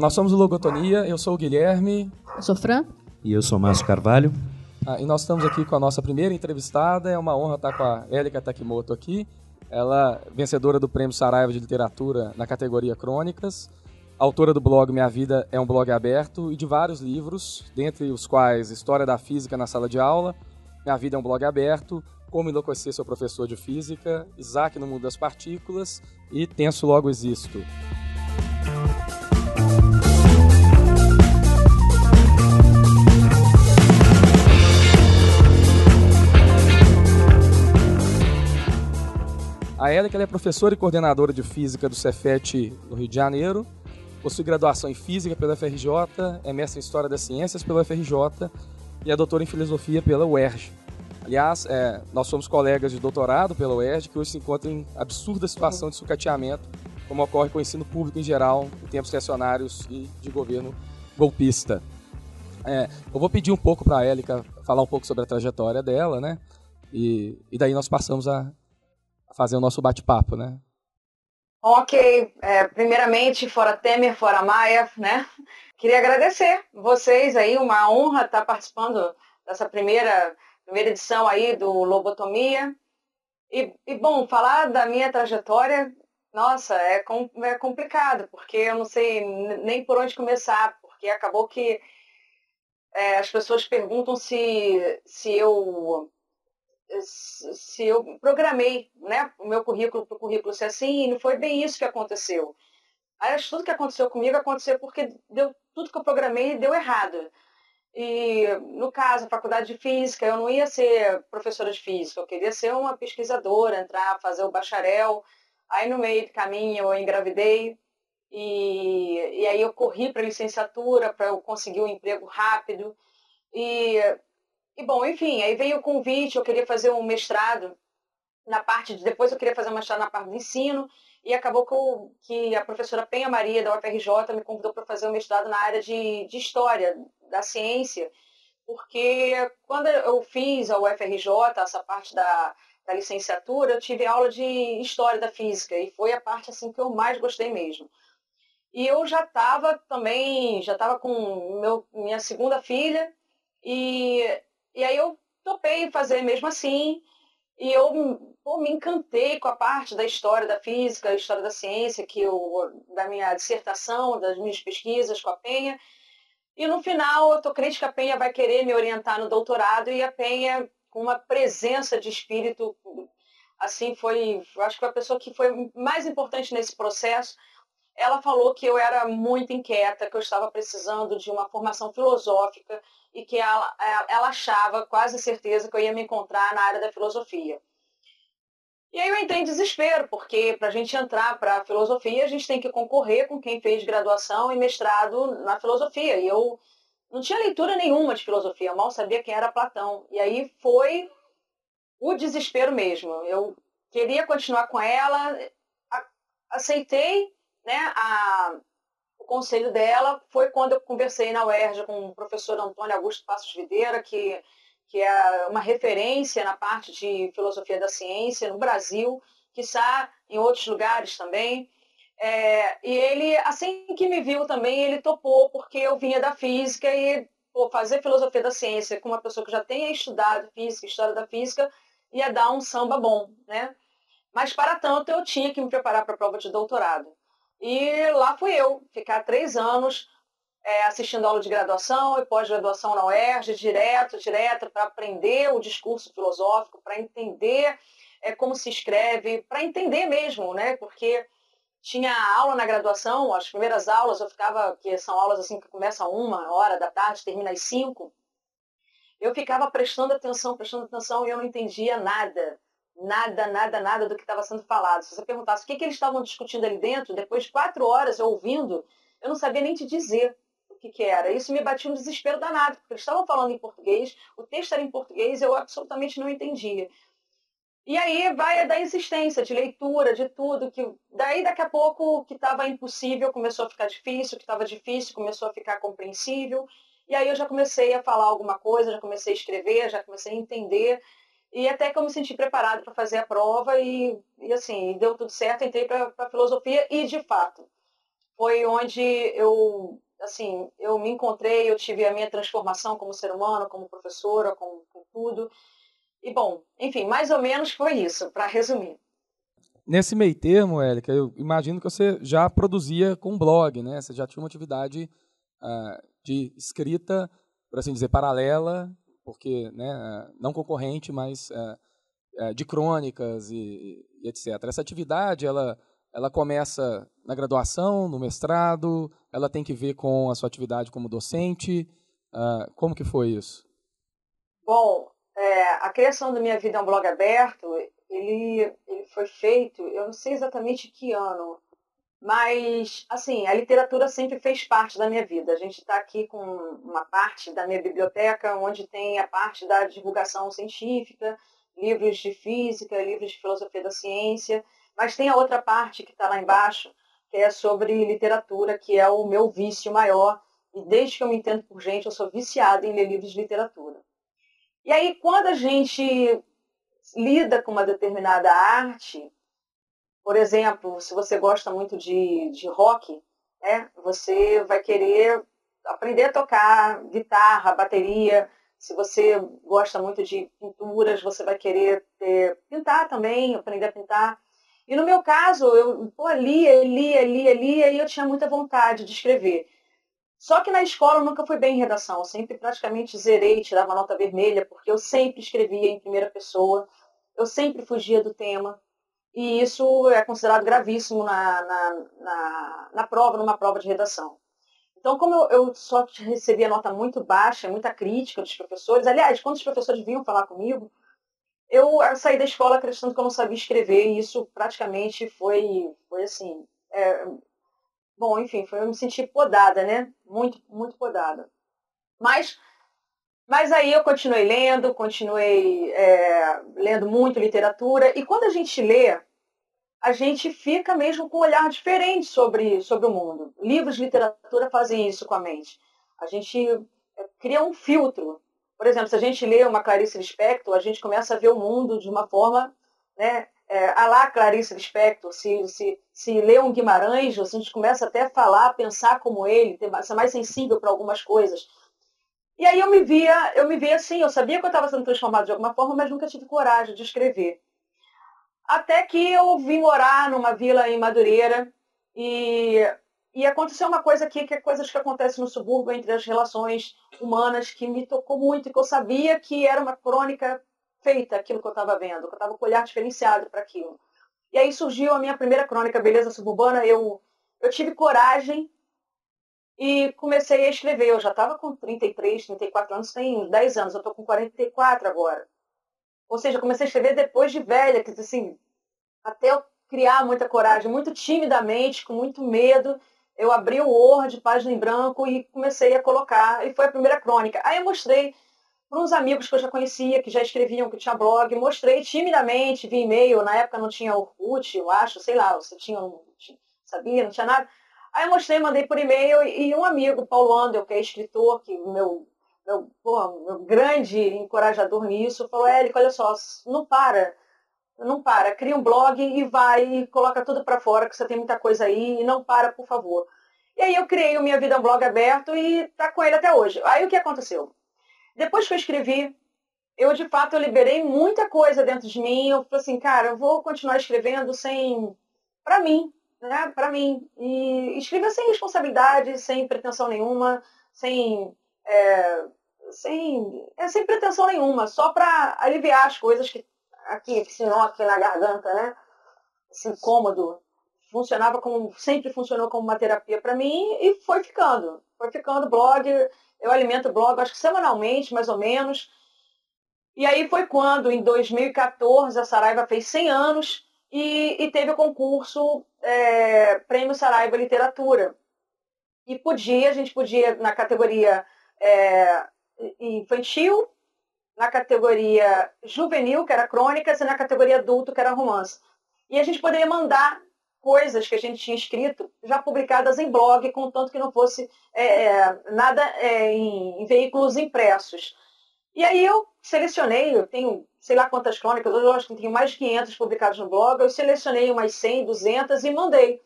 nós somos o Logotonia, eu sou o Guilherme. Eu sou Fran. E eu sou Márcio Carvalho. Ah, e nós estamos aqui com a nossa primeira entrevistada. É uma honra estar com a Élica Takimoto aqui. Ela vencedora do Prêmio Saraiva de Literatura na categoria Crônicas. Autora do blog Minha Vida é um Blog Aberto e de vários livros, dentre os quais História da Física na Sala de Aula, Minha Vida é um Blog Aberto, Como Enlouquecer Seu Professor de Física, Isaac no Mundo das Partículas e Tenso Logo Existo. A Érica é professora e coordenadora de Física do Cefet no Rio de Janeiro, possui graduação em Física pela FRJ, é mestre em História das Ciências pela FRJ e é doutora em Filosofia pela UERJ. Aliás, é, nós somos colegas de doutorado pela UERJ, que hoje se encontra em absurda situação de sucateamento, como ocorre com o ensino público em geral, em tempos reacionários e de governo golpista. É, eu vou pedir um pouco para a Élica falar um pouco sobre a trajetória dela, né? E, e daí nós passamos a, fazer o nosso bate-papo, né? Ok, é, primeiramente, fora Temer, fora Maia, né? Queria agradecer vocês aí, uma honra estar participando dessa primeira, primeira edição aí do Lobotomia. E, e bom, falar da minha trajetória, nossa, é, com, é complicado, porque eu não sei nem por onde começar, porque acabou que é, as pessoas perguntam se, se eu se eu programei né, o meu currículo para o currículo ser assim, e não foi bem isso que aconteceu. Aí, tudo que aconteceu comigo aconteceu porque deu tudo que eu programei deu errado. E, no caso, a faculdade de física, eu não ia ser professora de física, eu queria ser uma pesquisadora, entrar, fazer o bacharel. Aí, no meio do caminho, eu engravidei. E, e aí, eu corri para a licenciatura para eu conseguir um emprego rápido. E e bom, enfim, aí veio o convite, eu queria fazer um mestrado na parte de. Depois eu queria fazer um mestrado na parte do ensino, e acabou que, eu, que a professora Penha Maria, da UFRJ, me convidou para fazer um mestrado na área de, de História da Ciência, porque quando eu fiz a UFRJ, essa parte da, da licenciatura, eu tive aula de História da Física, e foi a parte assim que eu mais gostei mesmo. E eu já estava também, já estava com meu, minha segunda filha, e e aí eu topei fazer mesmo assim. E eu pô, me encantei com a parte da história da física, história da ciência, que eu, da minha dissertação, das minhas pesquisas com a Penha. E no final, eu estou crente que a Penha vai querer me orientar no doutorado e a Penha, com uma presença de espírito, assim, foi, acho que foi a pessoa que foi mais importante nesse processo. Ela falou que eu era muito inquieta, que eu estava precisando de uma formação filosófica, e que ela, é, ela achava, quase certeza, que eu ia me encontrar na área da filosofia. E aí eu entrei em desespero, porque para a gente entrar para a filosofia, a gente tem que concorrer com quem fez graduação e mestrado na filosofia. E eu não tinha leitura nenhuma de filosofia, mal sabia quem era Platão. E aí foi o desespero mesmo. Eu queria continuar com ela, aceitei né, a, conselho dela foi quando eu conversei na UERJ com o professor Antônio Augusto Passos Videira, que, que é uma referência na parte de filosofia da ciência no Brasil, que está em outros lugares também. É, e ele, assim que me viu também, ele topou, porque eu vinha da física e pô, fazer filosofia da ciência com uma pessoa que já tenha estudado física, história da física, ia dar um samba bom, né? Mas, para tanto, eu tinha que me preparar para a prova de doutorado. E lá fui eu, ficar três anos é, assistindo aula de graduação e pós-graduação na UERJ, direto, direto, para aprender o discurso filosófico, para entender é, como se escreve, para entender mesmo, né? Porque tinha aula na graduação, as primeiras aulas eu ficava, que são aulas assim que começam uma hora da tarde, termina às cinco, eu ficava prestando atenção, prestando atenção e eu não entendia nada nada, nada, nada do que estava sendo falado. Se você perguntasse o que, que eles estavam discutindo ali dentro, depois de quatro horas ouvindo, eu não sabia nem te dizer o que, que era. Isso me batia um desespero danado, porque eles estavam falando em português, o texto era em português e eu absolutamente não entendia. E aí vai da insistência de leitura, de tudo, que daí daqui a pouco o que estava impossível começou a ficar difícil, o que estava difícil começou a ficar compreensível. E aí eu já comecei a falar alguma coisa, já comecei a escrever, já comecei a entender. E até que eu me senti preparada para fazer a prova e, e assim, deu tudo certo, entrei para a filosofia e, de fato, foi onde eu, assim, eu me encontrei, eu tive a minha transformação como ser humano, como professora, como, com tudo. E bom, enfim, mais ou menos foi isso, para resumir. Nesse meio termo, Érica, eu imagino que você já produzia com blog, né? Você já tinha uma atividade uh, de escrita, por assim dizer, paralela, porque, né, não concorrente, mas uh, de crônicas e, e, etc. Essa atividade, ela, ela começa na graduação, no mestrado, ela tem que ver com a sua atividade como docente. como que foi isso? Bom, é, a criação da minha vida é um blog aberto, ele, ele foi feito, eu não sei exatamente que ano, mas, assim, a literatura sempre fez parte da minha vida. A gente está aqui com uma parte da minha biblioteca, onde tem a parte da divulgação científica, livros de física, livros de filosofia da ciência, mas tem a outra parte que está lá embaixo, que é sobre literatura, que é o meu vício maior. E desde que eu me entendo por gente, eu sou viciada em ler livros de literatura. E aí, quando a gente lida com uma determinada arte, por exemplo, se você gosta muito de, de rock, né, você vai querer aprender a tocar guitarra, bateria. Se você gosta muito de pinturas, você vai querer ter, pintar também, aprender a pintar. E no meu caso, eu pô, lia, lia, lia, lia, e eu tinha muita vontade de escrever. Só que na escola eu nunca fui bem em redação, eu sempre praticamente zerei, tirava nota vermelha, porque eu sempre escrevia em primeira pessoa, eu sempre fugia do tema, e isso é considerado gravíssimo na, na, na, na prova, numa prova de redação. Então, como eu, eu, só recebia nota muito baixa, muita crítica dos professores, aliás, quando os professores vinham falar comigo, eu saí da escola acreditando que eu não sabia escrever, e isso praticamente foi, foi assim, é, Bom, enfim, foi, eu me senti podada, né? Muito, muito podada. Mas, mas aí eu continuei lendo, continuei é, lendo muito literatura. E quando a gente lê, a gente fica mesmo com um olhar diferente sobre, sobre o mundo. Livros de literatura fazem isso com a mente. A gente é, cria um filtro. Por exemplo, se a gente lê uma Clarice Lispector, a gente começa a ver o mundo de uma forma né, é, a lá Clarice Lispector, se, se, se lê um Guimarães, a gente começa até a falar, pensar como ele, ser mais sensível para algumas coisas. E aí eu me via, eu me via assim, eu sabia que eu estava sendo transformada de alguma forma, mas nunca tive coragem de escrever. Até que eu vim morar numa vila em Madureira e, e aconteceu uma coisa aqui, que é coisas que acontecem no subúrbio entre as relações humanas, que me tocou muito, que eu sabia que era uma crônica feita aquilo que eu estava vendo, que eu estava com o olhar diferenciado para aquilo. E aí surgiu a minha primeira crônica, Beleza Suburbana. Eu, eu tive coragem e comecei a escrever. Eu já estava com 33, 34 anos, tem 10 anos, eu estou com 44 agora. Ou seja, comecei a escrever depois de velha, que assim, até eu criar muita coragem, muito timidamente, com muito medo, eu abri o Word, página em branco, e comecei a colocar, e foi a primeira crônica. Aí eu mostrei para uns amigos que eu já conhecia, que já escreviam, que tinha blog, mostrei timidamente, vi e-mail, na época não tinha Orkut, eu acho, sei lá, você tinha, sabia, não tinha nada. Aí eu mostrei, mandei por e-mail e um amigo, Paulo Andel, que é escritor, que meu, meu, porra, meu grande encorajador nisso, falou, Érico, olha só, não para, não para, cria um blog e vai e coloca tudo para fora, que você tem muita coisa aí, e não para, por favor. E aí eu criei o Minha Vida um Blog aberto e tá com ele até hoje. Aí o que aconteceu? Depois que eu escrevi, eu de fato eu liberei muita coisa dentro de mim. Eu falei assim, cara, eu vou continuar escrevendo sem. para mim, né? Para mim. E escrever sem responsabilidade, sem pretensão nenhuma, sem. É, sem, é, sem pretensão nenhuma, só para aliviar as coisas que aqui, esse nó aqui na garganta, né? Esse incômodo. Funcionava como, sempre funcionou como uma terapia para mim e foi ficando. Foi ficando blog, eu alimento o blog, acho que semanalmente, mais ou menos. E aí foi quando, em 2014, a Saraiva fez 100 anos e, e teve o concurso é, Prêmio Saraiva Literatura. E podia, a gente podia, na categoria é, infantil, na categoria juvenil, que era crônicas, e na categoria adulto, que era romance. E a gente poderia mandar coisas que a gente tinha escrito já publicadas em blog, contanto que não fosse é, é, nada é, em, em, veículos impressos. E aí eu selecionei, eu tenho sei lá quantas crônicas, eu acho que tenho mais de 500 publicadas no blog, eu selecionei umas 100, 200 e mandei.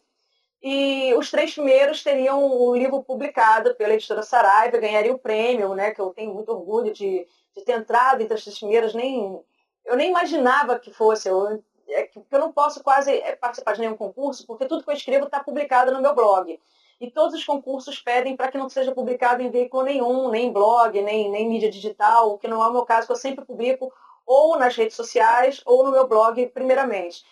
E os três primeiros teriam o livro publicado pela editora Saraiva, ganharia o prêmio, né, que eu tenho muito orgulho de, de ter entrado entre as três primeiras, nem, eu nem imaginava que fosse. Eu, é eu não posso quase é, participar de nenhum concurso, porque tudo que eu escrevo está publicado no meu blog. E todos os concursos pedem para que não seja publicado em veículo nenhum, nem blog, nem, nem mídia digital, o que não é o meu caso, que eu sempre publico ou nas redes sociais ou no meu blog, primeiramente.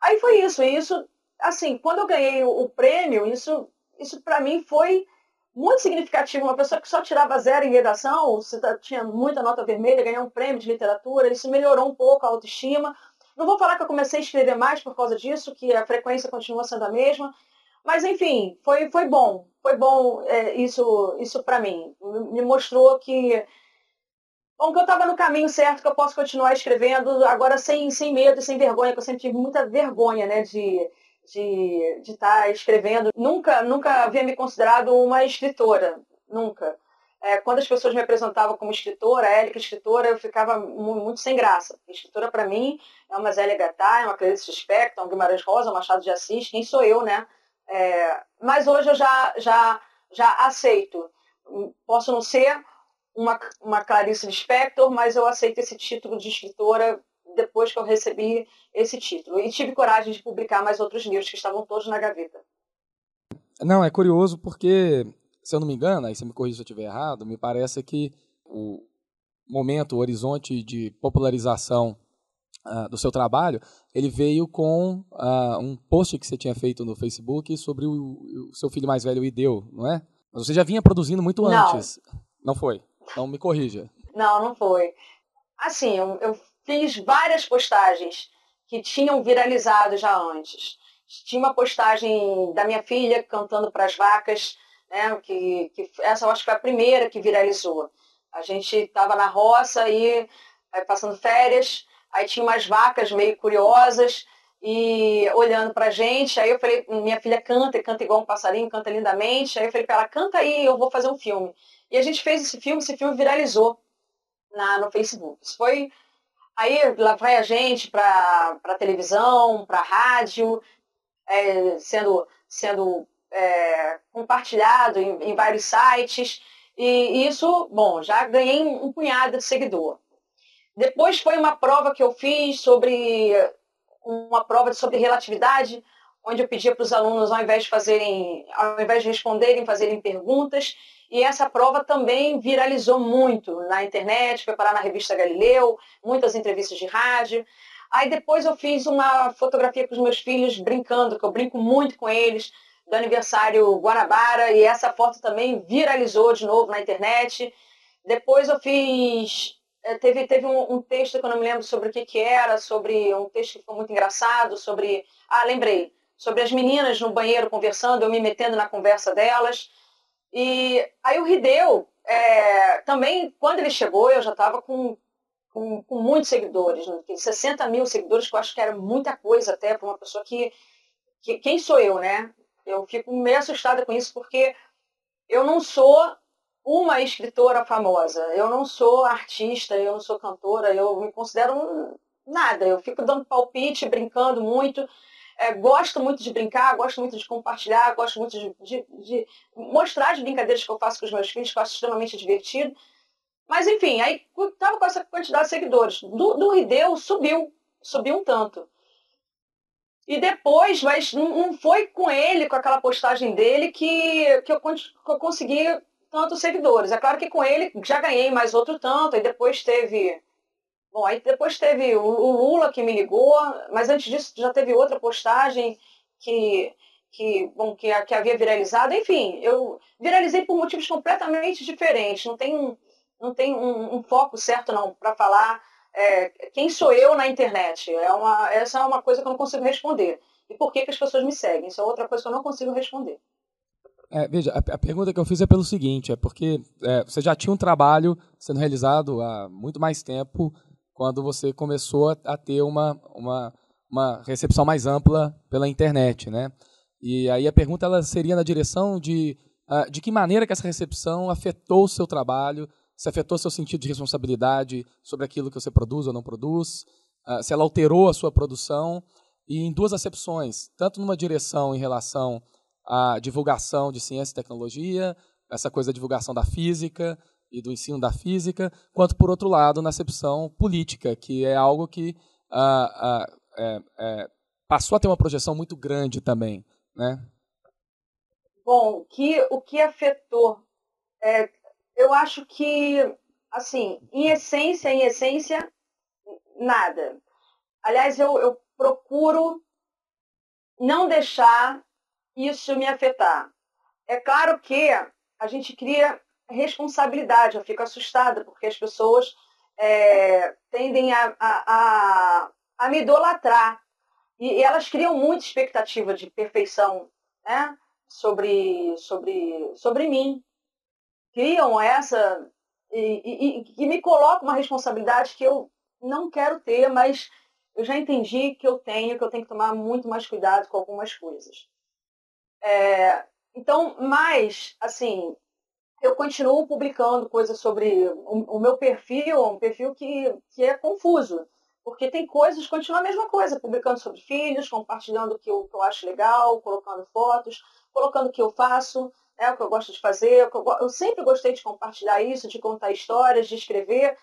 Aí foi isso. E isso, assim, quando eu ganhei o, prêmio, isso, isso para mim foi muito significativo. Uma pessoa que só tirava zero em redação, tá, tinha muita nota vermelha, ganhar um prêmio de literatura, isso melhorou um pouco a autoestima. Não vou falar que eu comecei a escrever mais por causa disso, que a frequência continua sendo a mesma, mas enfim, foi, foi bom. Foi bom é, isso, isso para mim. Me mostrou que Bom, que eu estava no caminho certo, que eu posso continuar escrevendo, agora sem, sem medo, sem vergonha, que eu sempre tive muita vergonha, né, de de estar tá escrevendo. Nunca, nunca havia me considerado uma escritora, nunca. É, quando as pessoas me apresentavam como escritora, Érica escritora, eu ficava muito sem graça. Escritora para mim é uma Zélia Gattai, é uma Clarice Lispector, um Guimarães Rosa, um Machado de Assis, quem sou eu, né? É, mas hoje eu já, já, já aceito. Posso não ser uma, uma Clarice Lispector, mas eu aceito esse título de escritora depois que eu recebi esse título. E tive coragem de publicar mais outros livros que estavam todos na gaveta. Não, é curioso porque, se eu não me engano, aí você me corrija se eu estiver errado, me parece que o momento, o horizonte de popularização uh, do seu trabalho, ele veio com uh, um post que você tinha feito no Facebook sobre o, o seu filho mais velho, o Ideu, não é? Mas você já vinha produzindo muito não. antes. Não foi? Então me corrija. Não, não foi. Assim, eu, eu fiz várias postagens que tinham viralizado já antes. Tinha uma postagem da minha filha cantando para as vacas, né, que, que essa eu acho que foi a primeira que viralizou. A gente estava na roça e passando férias, aí tinha umas vacas meio curiosas e olhando para a gente. Aí eu falei, minha filha canta, canta igual um passarinho, canta lindamente. Aí eu falei para ela, canta aí, eu vou fazer um filme. E a gente fez esse filme, esse filme viralizou na, no Facebook. Isso foi Aí lá vai a gente para televisão, para rádio, é, sendo, sendo é, compartilhado em, em, vários sites. E isso, bom, já ganhei um punhado de seguidor. Depois foi uma prova que eu fiz sobre uma prova sobre relatividade, onde eu pedia para os alunos, ao invés de fazerem, ao invés de responderem, fazerem perguntas. E essa prova também viralizou muito na internet, foi parar na revista Galileu, muitas entrevistas de rádio. Aí depois eu fiz uma fotografia com os meus filhos brincando, que eu brinco muito com eles, do aniversário Guanabara, e essa foto também viralizou de novo na internet. Depois eu fiz. Eh, teve, teve um, um texto que eu não me lembro sobre o que, que era, sobre um texto que ficou muito engraçado, sobre. Ah, lembrei sobre as meninas no banheiro conversando, eu me metendo na conversa delas. E aí o Rideu, é, também, quando ele chegou, eu já estava com, com, com, muitos seguidores, né? 60 mil seguidores, que eu acho que era muita coisa até para uma pessoa que, que. Quem sou eu, né? Eu fico meio assustada com isso, porque eu não sou uma escritora famosa, eu não sou artista, eu não sou cantora, eu me considero nada, eu fico dando palpite, brincando muito. É, gosto muito de brincar, gosto muito de compartilhar, gosto muito de, de, de, mostrar as brincadeiras que eu faço com os meus filhos, que eu acho extremamente divertido. Mas, enfim, aí estava com essa quantidade de seguidores. Do, do Rideu subiu, subiu um tanto. E depois, mas não foi com ele, com aquela postagem dele, que, que, eu, que eu consegui tantos seguidores. É claro que com ele já ganhei mais outro tanto, e depois teve Bom, aí depois teve o, Lula que me ligou, mas antes disso já teve outra postagem que, que, bom, que, que havia viralizado. Enfim, eu viralizei por motivos completamente diferentes. Não tem um, não tem um, um foco certo não para falar é, quem sou eu na internet. É uma, essa é uma coisa que eu não consigo responder. E por que, que as pessoas me seguem? Isso é outra coisa que eu não consigo responder. É, veja, a, a, pergunta que eu fiz é pelo seguinte, é porque é, você já tinha um trabalho sendo realizado há muito mais tempo quando você começou a ter uma, uma, uma recepção mais ampla pela internet, né? E aí a pergunta ela seria na direção de uh, de que maneira que essa recepção afetou o seu trabalho, se afetou seu sentido de responsabilidade sobre aquilo que você produz ou não produz, uh, se ela alterou a sua produção, e em duas acepções, tanto numa direção em relação a divulgação de ciência e tecnologia, essa coisa da divulgação da física e do ensino da física, quanto, por outro lado, na acepção política, que é algo que ah, ah, é, é, passou a ter uma projeção muito grande também. Né? Bom, que, o que afetou? É, eu acho que, assim, em essência, em essência, nada. Aliás, eu, eu procuro não deixar isso me afetar. É claro que a gente cria responsabilidade, eu fico assustada, porque as pessoas é, tendem a, a, a, a, me idolatrar. E, e, elas criam muita expectativa de perfeição né, sobre, sobre, sobre mim. Criam essa. E, e, e me colocam uma responsabilidade que eu não quero ter, mas eu já entendi que eu tenho, que eu tenho que tomar muito mais cuidado com algumas coisas. É, então, mas, assim, eu continuo publicando coisas sobre o, o, meu perfil, um perfil que, que é confuso, porque tem coisas, continua a mesma coisa, publicando sobre filhos, compartilhando o que eu, que eu acho legal, colocando fotos, colocando o que eu faço, é o que eu gosto de fazer, eu, eu sempre gostei de compartilhar isso, de contar histórias, de escrever.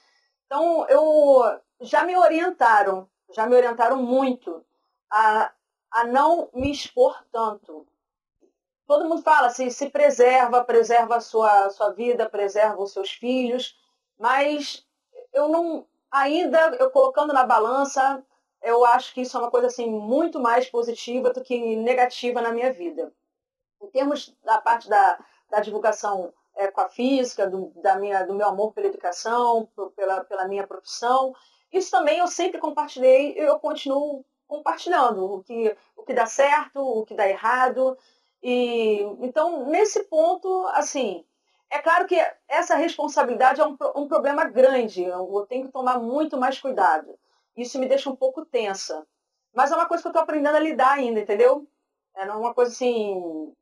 Então, eu já me orientaram, já me orientaram muito a, a não me expor tanto todo mundo fala assim, se preserva, preserva a sua, sua vida, preserva os seus filhos, mas eu não, ainda, eu colocando na balança, eu acho que isso é uma coisa assim muito mais positiva do que negativa na minha vida. Em termos da parte da, da divulgação é, com a física, do, da minha, do meu amor pela educação, pela, pela minha profissão, isso também eu sempre compartilhei e eu continuo compartilhando o que, o que dá certo, o que dá errado. E, então, nesse ponto, assim, é claro que essa responsabilidade é um, um problema grande, eu tenho que tomar muito mais cuidado. Isso me deixa um pouco tensa. Mas é uma coisa que eu estou aprendendo a lidar ainda, entendeu? É uma coisa assim.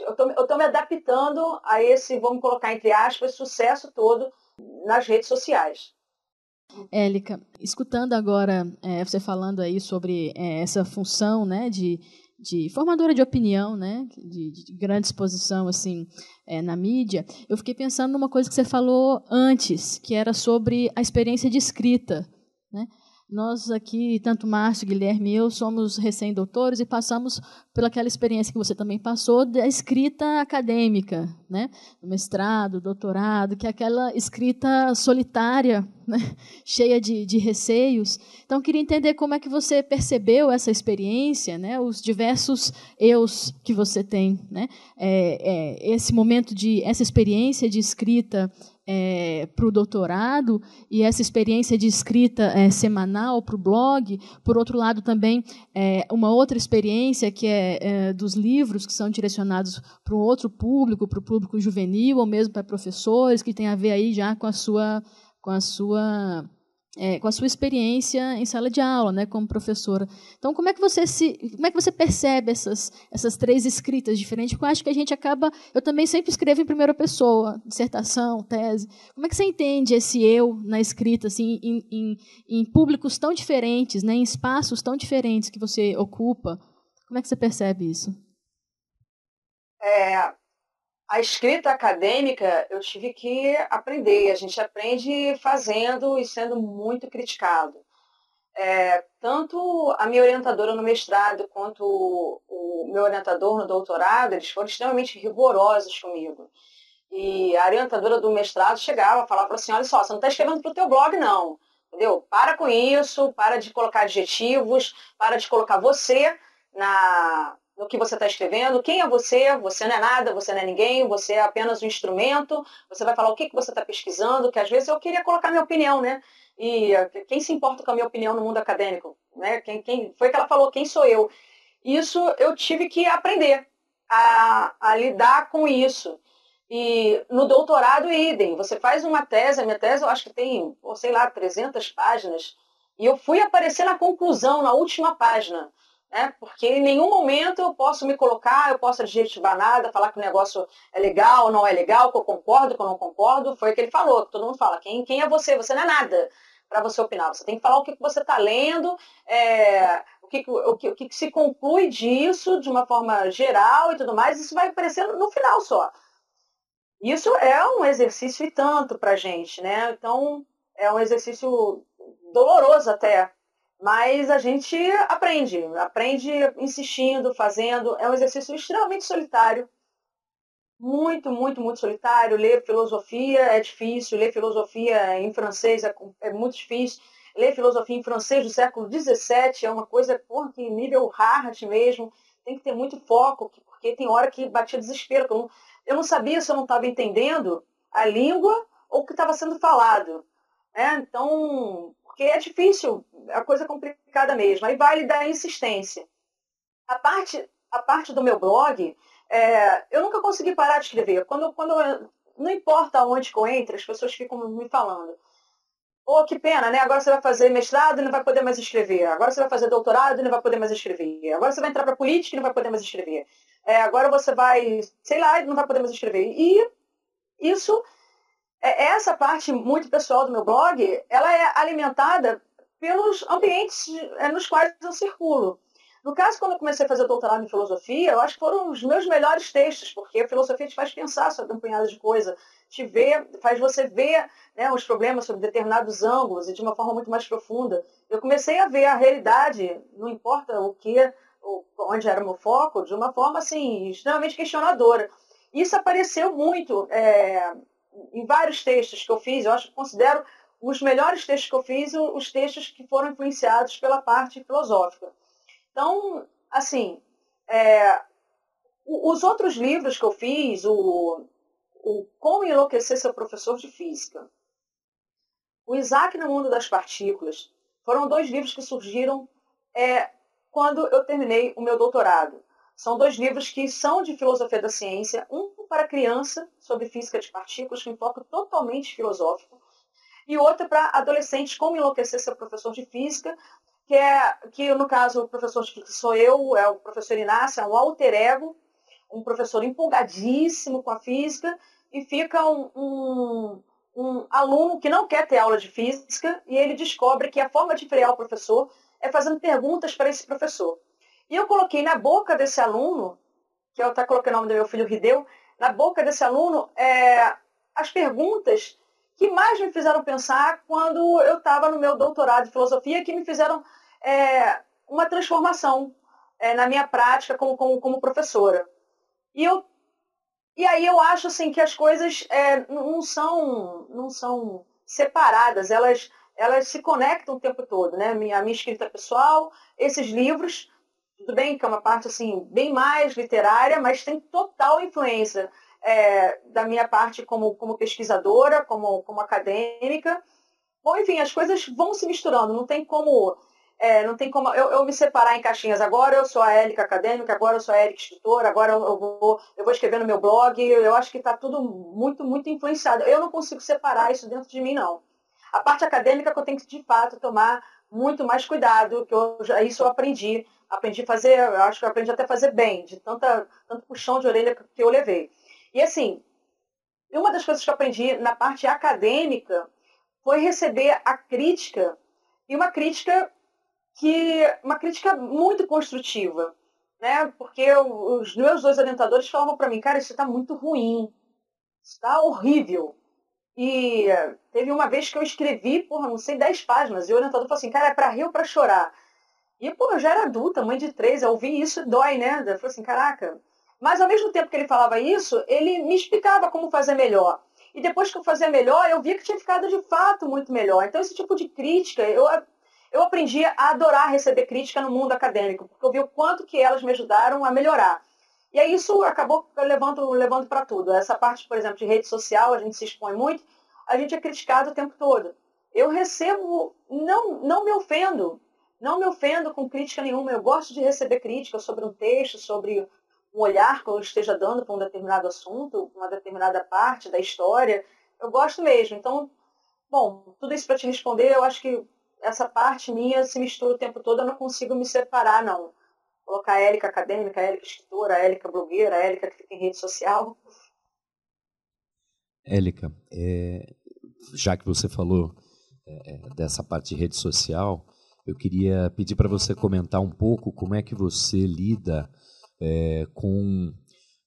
Eu estou me adaptando a esse, vamos colocar entre aspas, sucesso todo nas redes sociais. Élica, escutando agora é, você falando aí sobre é, essa função né, de de formadora de opinião, né, de, de grande exposição assim é, na mídia, eu fiquei pensando numa coisa que você falou antes, que era sobre a experiência de escrita, né? Nós aqui, tanto Márcio, Guilherme e eu, somos recém-doutores e passamos pelaquela experiência que você também passou da escrita acadêmica, né? mestrado, doutorado, que é aquela escrita solitária, né? cheia de, de receios. Então, queria entender como é que você percebeu essa experiência, né? os diversos eus que você tem. Né? É, é, esse momento de, essa experiência de escrita é, para o doutorado e essa experiência de escrita é, semanal para o blog. Por outro lado, também é, uma outra experiência que é, é dos livros que são direcionados para um outro público, para o público juvenil ou mesmo para professores, que tem a ver aí já com a sua com a sua é, com a sua experiência em sala de aula, né, como professora. Então, como é que você se, como é que você percebe essas essas três escritas diferentes? Porque eu acho que a gente acaba, eu também sempre escrevo em primeira pessoa, dissertação, tese. Como é que você entende esse eu na escrita, assim, em, em, em públicos tão diferentes, né, em espaços tão diferentes que você ocupa? Como é que você percebe isso? É, a escrita acadêmica eu tive que aprender. A gente aprende fazendo e sendo muito criticado. É, tanto a minha orientadora no mestrado quanto o, o meu orientador no doutorado, eles foram extremamente rigorosos comigo. E a orientadora do mestrado chegava, falava assim, olha só, você não está escrevendo para o teu blog, não. Entendeu? Para com isso, para de colocar adjetivos, para de colocar você na, no que você está escrevendo, quem é você, você não é nada, você não é ninguém, você é apenas um instrumento, você vai falar o que, que você está pesquisando, que às vezes eu queria colocar minha opinião, né? E eh, quem se importa com a minha opinião no mundo acadêmico? Né? Quem, quem, foi que ela falou, quem sou eu? Isso eu tive que aprender a, a lidar com isso. E no doutorado, idem. Você faz uma tese, a minha tese eu acho que tem, sei lá, 300 páginas, e eu fui aparecer na conclusão, na última página né? Porque em nenhum momento eu posso me colocar, eu posso adjetivar nada, falar que o negócio é legal, não é legal, que eu concordo, que eu não concordo. Foi o que ele falou, que todo mundo fala, quem, quem é você? Você não é nada para você opinar. Você tem que falar o que você está lendo, é, o que, o, que, o que se conclui disso de uma forma geral e tudo mais, isso vai aparecer no final só. Isso é um exercício e tanto para gente, né? Então, é um exercício doloroso até, mas a gente aprende, aprende insistindo, fazendo. É um exercício extremamente solitário, muito, muito, muito solitário. Ler filosofia é difícil, ler filosofia em francês é, é muito difícil. Ler filosofia em francês do século XVII é uma coisa, porra, que nível hard mesmo. Tem que ter muito foco, porque tem hora que batia desespero. Eu não, eu não sabia se eu não estava entendendo a língua ou o que estava sendo falado. Né? Então, porque é difícil, a coisa é complicada mesmo. Aí vale dar insistência. A parte, a parte do meu blog, é, eu nunca consegui parar de escrever. Quando, quando não importa onde que eu entre, as pessoas ficam me falando. Oh, que pena, né? Agora você vai fazer mestrado e não vai poder mais escrever. Agora você vai fazer doutorado e não vai poder mais escrever. Agora você vai entrar para política e não vai poder mais escrever. É, agora você vai, sei lá, e não vai poder mais escrever. E isso essa parte muito pessoal do meu blog, ela é alimentada pelos ambientes é, nos quais eu circulo. No caso, quando eu comecei a fazer doutorado em filosofia, eu acho que foram os meus melhores textos, porque a filosofia te faz pensar sobre um punhado de coisa, te vê, faz você ver né, os problemas sobre determinados ângulos e de uma forma muito mais profunda. Eu comecei a ver a realidade, não importa o que, onde era o meu foco, de uma forma assim extremamente questionadora. Isso apareceu muito é, em vários textos que eu fiz, eu acho que considero os melhores textos que eu fiz os textos que foram influenciados pela parte filosófica. Então, assim, é, os outros livros que eu fiz, o, o Como Enlouquecer Seu Professor de Física, o Isaac no Mundo das Partículas, foram dois livros que surgiram é, quando eu terminei o meu doutorado. São dois livros que são de filosofia da ciência, um para criança, sobre física de partículas, com foco totalmente filosófico, e outro para adolescentes, como enlouquecer seu professor de física, que é que no caso o professor de física sou eu, é o professor Inácio, é um alter ego, um professor empolgadíssimo com a física, e fica um, um, um aluno que não quer ter aula de física, e ele descobre que a forma de frear o professor é fazendo perguntas para esse professor. E eu coloquei na boca desse aluno, que eu até coloquei o nome do meu filho Rideu, na boca desse aluno é, as perguntas que mais me fizeram pensar quando eu estava no meu doutorado de filosofia, que me fizeram é, uma transformação é, na minha prática como, como, como, professora. E, eu, e aí eu acho assim, que as coisas é, não, são, não são separadas, elas, elas se conectam o tempo todo. Né? Minha, a minha escrita pessoal, esses livros tudo bem que é uma parte assim bem mais literária, mas tem total influência é, da minha parte como, como pesquisadora, como, como acadêmica. Bom, enfim, as coisas vão se misturando, não tem como é, não tem como eu, eu, me separar em caixinhas. Agora eu sou a Érica acadêmica, agora eu sou a Érica escritora, agora eu, vou, eu vou escrever no meu blog. Eu acho que está tudo muito, muito influenciado. Eu não consigo separar isso dentro de mim, não. A parte acadêmica que eu tenho que, de fato, tomar muito mais cuidado, que eu, isso eu aprendi aprendi a fazer, acho que aprendi até a fazer bem, de tanta, tanto puxão de orelha que eu levei. E assim, uma das coisas que eu aprendi na parte acadêmica foi receber a crítica, e uma crítica que uma crítica muito construtiva, né? Porque eu, os meus dois orientadores falavam para mim, cara, isso está muito ruim, está horrível. E teve uma vez que eu escrevi, porra, não sei, 10 páginas, e o orientador falou assim, cara, é para rir ou para chorar? E, pô, eu já era adulta, mãe de três, eu ouvi isso dói, né? Eu falei assim, caraca. Mas ao mesmo tempo que ele falava isso, ele me explicava como fazer melhor. E depois que eu fazia melhor, eu via que tinha ficado de fato muito melhor. Então, esse tipo de crítica, eu, eu aprendi a adorar receber crítica no mundo acadêmico, porque eu vi o quanto que elas me ajudaram a melhorar. E aí isso acabou levando, levando para tudo. Essa parte, por exemplo, de rede social, a gente se expõe muito, a gente é criticado o tempo todo. Eu recebo, não, não me ofendo, não me ofendo com crítica nenhuma, eu gosto de receber críticas sobre um texto, sobre um olhar que eu esteja dando para um determinado assunto, uma determinada parte da história. Eu gosto mesmo. Então, bom, tudo isso para te responder, eu acho que essa parte minha se mistura o tempo todo, eu não consigo me separar, não. Colocar a Élica acadêmica, a Élica escritora, a Élica blogueira, a Élica que fica em rede social. Élica, é, já que você falou é, é dessa parte de rede social, eu queria pedir para você comentar um pouco como é que você lida é, com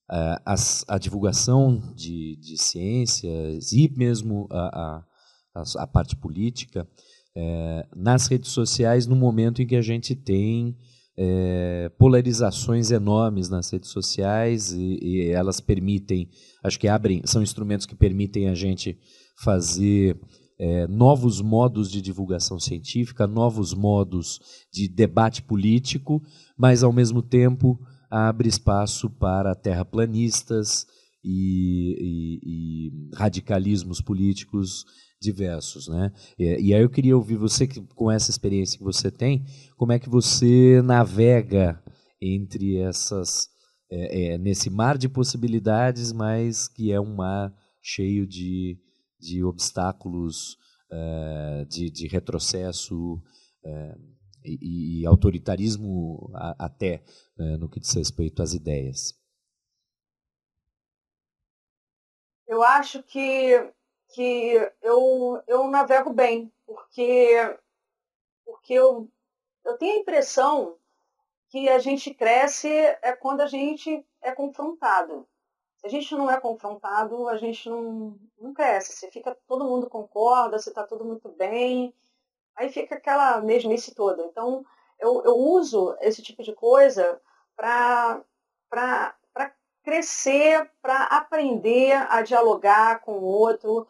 a, a, a divulgação de, de, ciências e mesmo a, a parte política é, nas redes sociais no momento em que a gente tem é, polarizações enormes nas redes sociais e, e, elas permitem, acho que abrem, são instrumentos que permitem a gente fazer é, novos modos de divulgação científica, novos modos de debate político, mas ao mesmo tempo abre espaço para terraplanistas e, e, e radicalismos políticos diversos, né? E, e, aí eu queria ouvir você que, com essa experiência que você tem, como é que você navega entre essas é, é, nesse mar de possibilidades, mas que é um mar cheio de, de obstáculos, é, de, de, retrocesso é, e, e, autoritarismo a, até é, no que diz respeito às ideias. Eu acho que que eu, eu navego bem, porque, porque eu, eu tenho a impressão que a gente cresce é quando a gente é confrontado. Se a gente não é confrontado, a gente não, não cresce. Você fica, todo mundo concorda, você está tudo muito bem, aí fica aquela mesmice toda. Então, eu, eu uso esse tipo de coisa para crescer, para aprender a dialogar com o outro,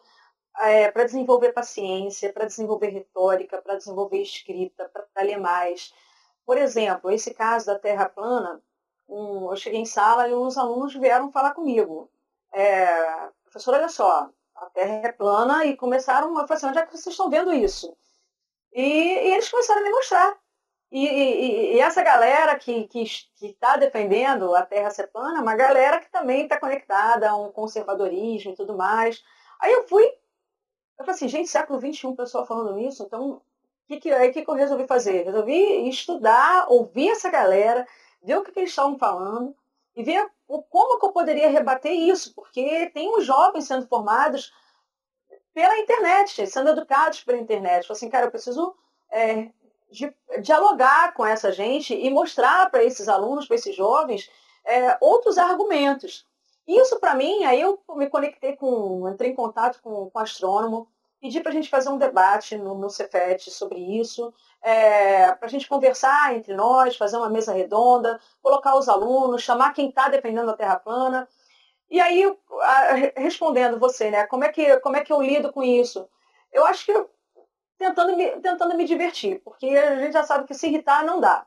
é, para desenvolver paciência, para desenvolver retórica, para desenvolver escrita, para ler mais. Por exemplo, esse caso da Terra plana, um, eu cheguei em sala e uns alunos vieram falar comigo. É, professor, olha só, a Terra é plana e começaram a falar assim, onde é que vocês estão vendo isso? E, e eles começaram a me mostrar. E, e, e, essa galera que está defendendo a Terra ser plana, uma galera que também está conectada a um conservadorismo e tudo mais. Aí eu fui eu falei assim, gente, século XXI, pessoal falando nisso, então, o que, que, que, que eu resolvi fazer? Resolvi estudar, ouvir essa galera, ver o que, que eles estavam falando e ver o, como que eu poderia rebater isso, porque tem uns jovens sendo formados pela internet, sendo educados pela internet. Assim, cara, eu preciso é, de, dialogar com essa gente e mostrar para esses alunos, para esses jovens, é, outros argumentos. Isso, para mim, aí eu me conectei com, entrei em contato com, com o astrônomo, pedi para a gente fazer um debate no, no Cefet sobre isso, é, para a gente conversar entre nós, fazer uma mesa redonda, colocar os alunos, chamar quem está defendendo a Terra plana. E aí, respondendo você, né, como é, que, como é que eu lido com isso? Eu acho que tentando me, tentando me divertir, porque a gente já sabe que se irritar não dá.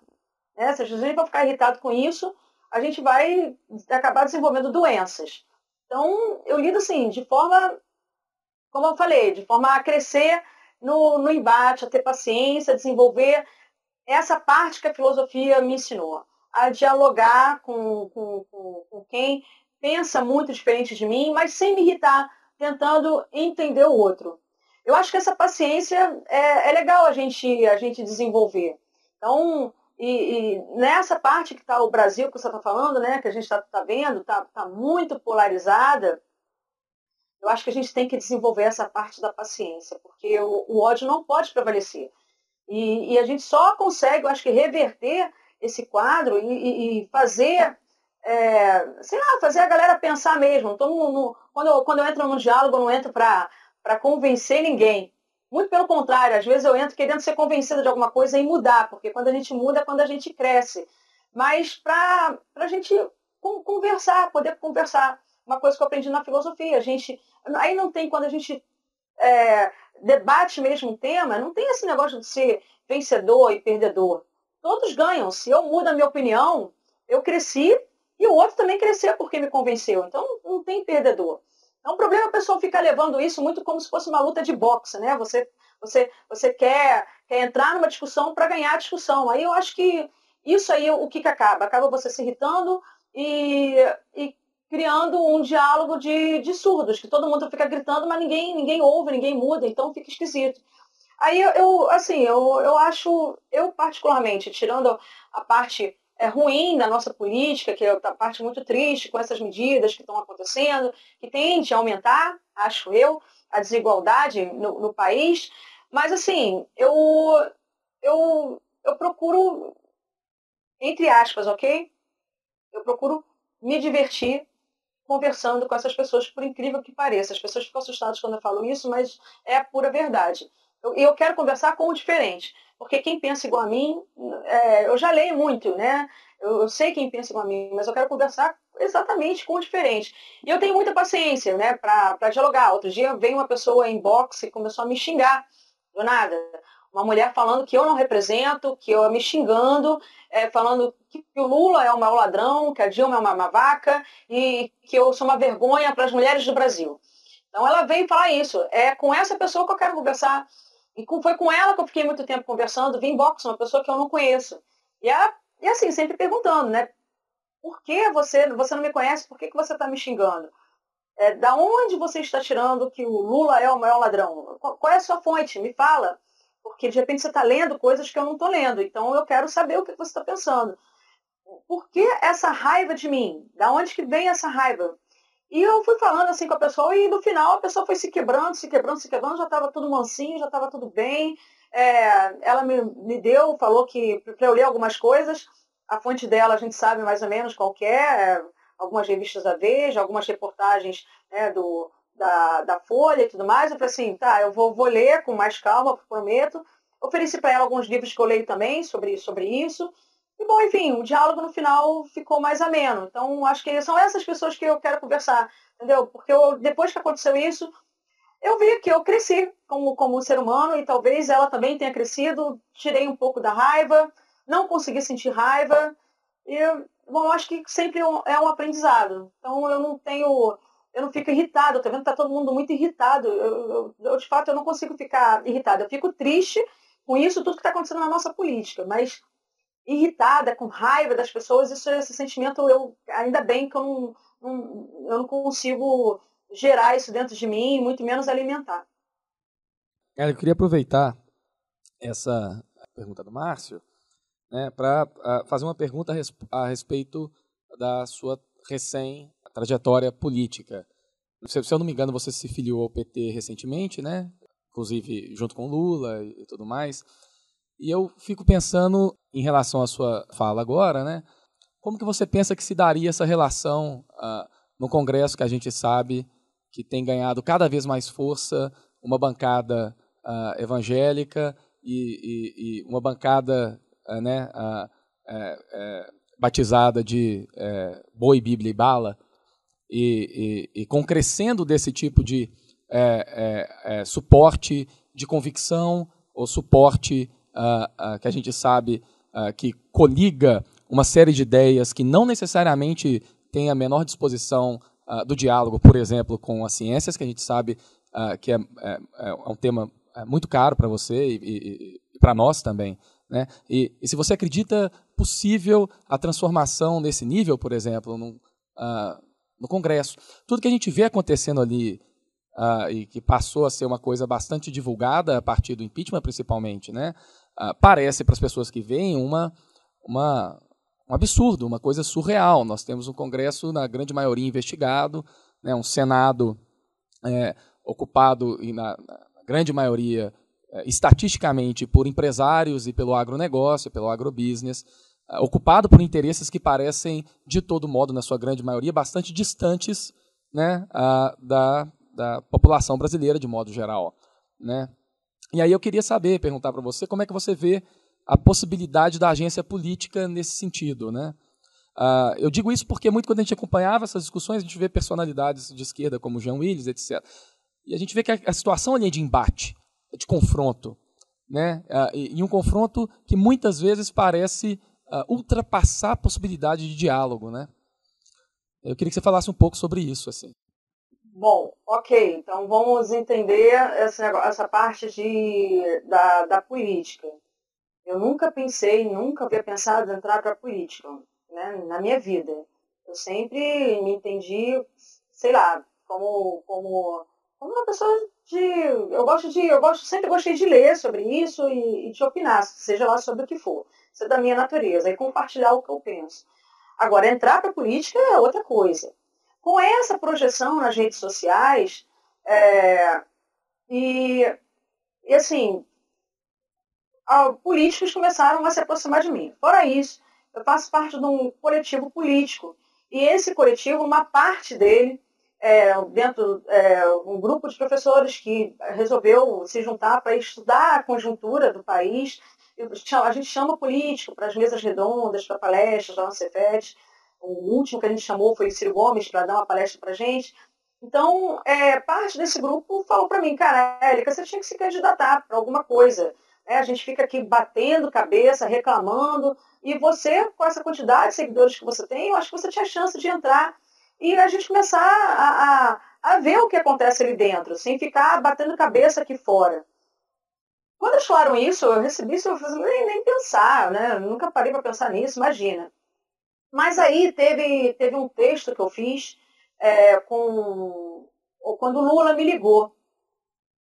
Né? Se a gente vai ficar irritado com isso, a gente vai acabar desenvolvendo doenças. Então, eu lido assim, de forma, como eu falei, de forma a crescer no, no embate, a ter paciência, a desenvolver essa parte que a filosofia me ensinou, a dialogar com, com, com, com quem pensa muito diferente de mim, mas sem me irritar, tentando entender o outro. Eu acho que essa paciência é, é legal a gente, a gente desenvolver. Então, e, e, nessa parte que está o Brasil, que você está falando, né, que a gente está tá vendo, está tá muito polarizada, eu acho que a gente tem que desenvolver essa parte da paciência, porque o, o ódio não pode prevalecer. E, e, a gente só consegue, eu acho que, reverter esse quadro e, e fazer, é, sei lá, fazer a galera pensar mesmo. Então, no, no, quando, eu, quando eu entro no diálogo, eu não entro para convencer ninguém. Muito pelo contrário, às vezes eu entro querendo ser convencida de alguma coisa e mudar, porque quando a gente muda é quando a gente cresce. Mas para a gente conversar, poder conversar. Uma coisa que eu aprendi na filosofia, a gente. Aí não tem quando a gente é, debate mesmo o tema, não tem esse negócio de ser vencedor e perdedor. Todos ganham. Se eu mudo a minha opinião, eu cresci e o outro também cresceu porque me convenceu. Então não tem perdedor. É um problema a pessoa ficar levando isso muito como se fosse uma luta de boxe, né? Você, você, você quer, quer entrar numa discussão para ganhar a discussão. Aí eu acho que isso aí o que, que acaba? Acaba você se irritando e, e criando um diálogo de, de surdos, que todo mundo fica gritando, mas ninguém, ninguém ouve, ninguém muda, então fica esquisito. Aí eu, assim, eu, eu acho, eu particularmente, tirando a parte é, ruim da nossa política, que é a parte muito triste com essas medidas que estão acontecendo, que tende a aumentar, acho eu, a desigualdade no, no país. Mas, assim, eu, eu, eu procuro, entre aspas, ok? Eu procuro me divertir conversando com essas pessoas, por incrível que pareça. As pessoas ficam assustadas quando eu falo isso, mas é a pura verdade. E eu, eu, quero conversar com o diferente, porque quem pensa igual a mim, é, eu já leio muito, né? Eu, eu, sei quem pensa igual a mim, mas eu quero conversar exatamente com o diferente. E eu tenho muita paciência, né, para dialogar. Outro dia veio uma pessoa em boxe e começou a me xingar, do nada uma mulher falando que eu não represento, que eu me xingando, é, falando que o Lula é o maior ladrão, que a Dilma é uma, uma vaca e que eu sou uma vergonha para as mulheres do Brasil. Então ela veio falar isso. É com essa pessoa que eu quero conversar. E com, foi com ela que eu fiquei muito tempo conversando, vim box, uma pessoa que eu não conheço. E, a, e assim, sempre perguntando, né? Por que você, você não me conhece? Por que, que você está me xingando? É, da onde você está tirando que o Lula é o maior ladrão? Qual é a sua fonte? Me fala. Porque de repente você está lendo coisas que eu não estou lendo. Então eu quero saber o que você está pensando. Por que essa raiva de mim? Da onde que vem essa raiva? E eu fui falando assim com a pessoa e no final a pessoa foi se quebrando, se quebrando, se quebrando, já estava tudo mansinho, já estava tudo bem. É, ela me, me deu, falou que para eu ler algumas coisas, a fonte dela a gente sabe mais ou menos qual é, é algumas revistas da Veja, algumas reportagens né, do, da, da Folha e tudo mais. Eu falei assim, tá, eu vou, vou ler com mais calma, prometo. Ofereci para ela alguns livros que eu leio também sobre, sobre isso. E, bom, enfim, o diálogo no final ficou mais ameno. Então, acho que são essas pessoas que eu quero conversar, entendeu? Porque eu, depois que aconteceu isso, eu vi que eu cresci como, como ser humano e talvez ela também tenha crescido. Tirei um pouco da raiva, não consegui sentir raiva. E, bom, acho que sempre é um é aprendizado. Então, eu não tenho eu não fico irritado, tô vendo que tá todo mundo muito irritado. Eu, eu, eu, de fato, eu não consigo ficar irritada. Eu fico triste com isso, tudo que está acontecendo na nossa política, mas irritada, com raiva das pessoas, isso, esse sentimento, eu ainda bem que eu não, não, eu não consigo gerar isso dentro de mim, muito menos alimentar. eu queria aproveitar essa pergunta do Márcio né, para fazer uma pergunta a respeito da sua recém trajetória política. Se, eu não me engano, você se filiou ao PT recentemente, né? Inclusive junto com Lula e, tudo mais. E eu fico pensando em relação à sua fala agora, né? Como que você pensa que se daria essa relação uh, no Congresso que a gente sabe que tem ganhado cada vez mais força, uma bancada uh, evangélica e, e, e, uma bancada uh, né, batizada de boi, bíblia e bala, e, e, e com crescendo desse tipo de é, é, é, suporte de convicção ou suporte uh, uh, que a gente sabe uh, que coliga uma série de ideias que não necessariamente tem a menor disposição do diálogo, por exemplo, com as ciências, que a gente sabe que é, é, é, um tema muito caro para você e, e, e para nós também. Né? E, e, se você acredita possível a transformação nesse nível, por exemplo, num, uh, no Congresso. Tudo que a gente vê acontecendo ali uh, e que passou a ser uma coisa bastante divulgada a partir do impeachment, principalmente, né, uh, parece para as pessoas que veem uma, uma, um absurdo, uma coisa surreal. Nós temos um Congresso, na grande maioria, investigado, né, um Senado é, ocupado, e na, na grande maioria, é, estatisticamente, por empresários e pelo agronegócio, pelo agrobusiness. Ah, ocupado por interesses que parecem, de todo modo, na sua grande maioria, bastante distantes né, da, da população brasileira, de modo geral. Né? E aí eu queria saber, perguntar para você, como é que você vê a possibilidade da agência política nesse sentido, né? Uh, eu digo isso porque muito quando a gente acompanhava essas discussões, a gente vê personalidades de esquerda como Jean Willis, etc. E a gente vê que a, a situação ali é de embate, é de confronto, né? Uh, e, e, um confronto que muitas vezes parece uh, ultrapassar a possibilidade de diálogo, né? Eu queria que você falasse um pouco sobre isso, assim. Bom, ok. Então vamos entender essa, essa parte de, da, da política. Eu nunca pensei, nunca havia pensado em entrar para a política, né, na minha vida. Eu sempre me entendi, sei lá, como, como, como uma pessoa de. Eu gosto de. Eu gosto, sempre gostei de ler sobre isso e, e de opinar, seja lá sobre o que for. Isso é da minha natureza, e compartilhar o que eu penso. Agora, entrar para a política é outra coisa. Com essa projeção nas redes sociais, é, e, e assim, políticos começaram a se aproximar de mim. Fora isso, eu faço parte de um coletivo político. E esse coletivo, uma parte dele, é, dentro é, um grupo de professores que resolveu se juntar para estudar a conjuntura do país. A gente chama político para as mesas redondas, para palestras lá no Cefet. O último que a gente chamou foi o Ciro Gomes para dar uma palestra para a gente. Então, é, parte desse grupo falou para mim, cara, Érica, você tinha que se candidatar para alguma coisa. É, a gente fica aqui batendo cabeça, reclamando, e você, com essa quantidade de seguidores que você tem, eu acho que você tinha chance de entrar e a gente começar a, a, a ver o que acontece ali dentro, sem ficar batendo cabeça aqui fora. Quando eles falaram isso, eu recebi isso, eu falei, nem, nem pensar, né? Eu nunca parei para pensar nisso, imagina. Mas aí teve, teve um texto que eu fiz é, com quando o Lula me ligou.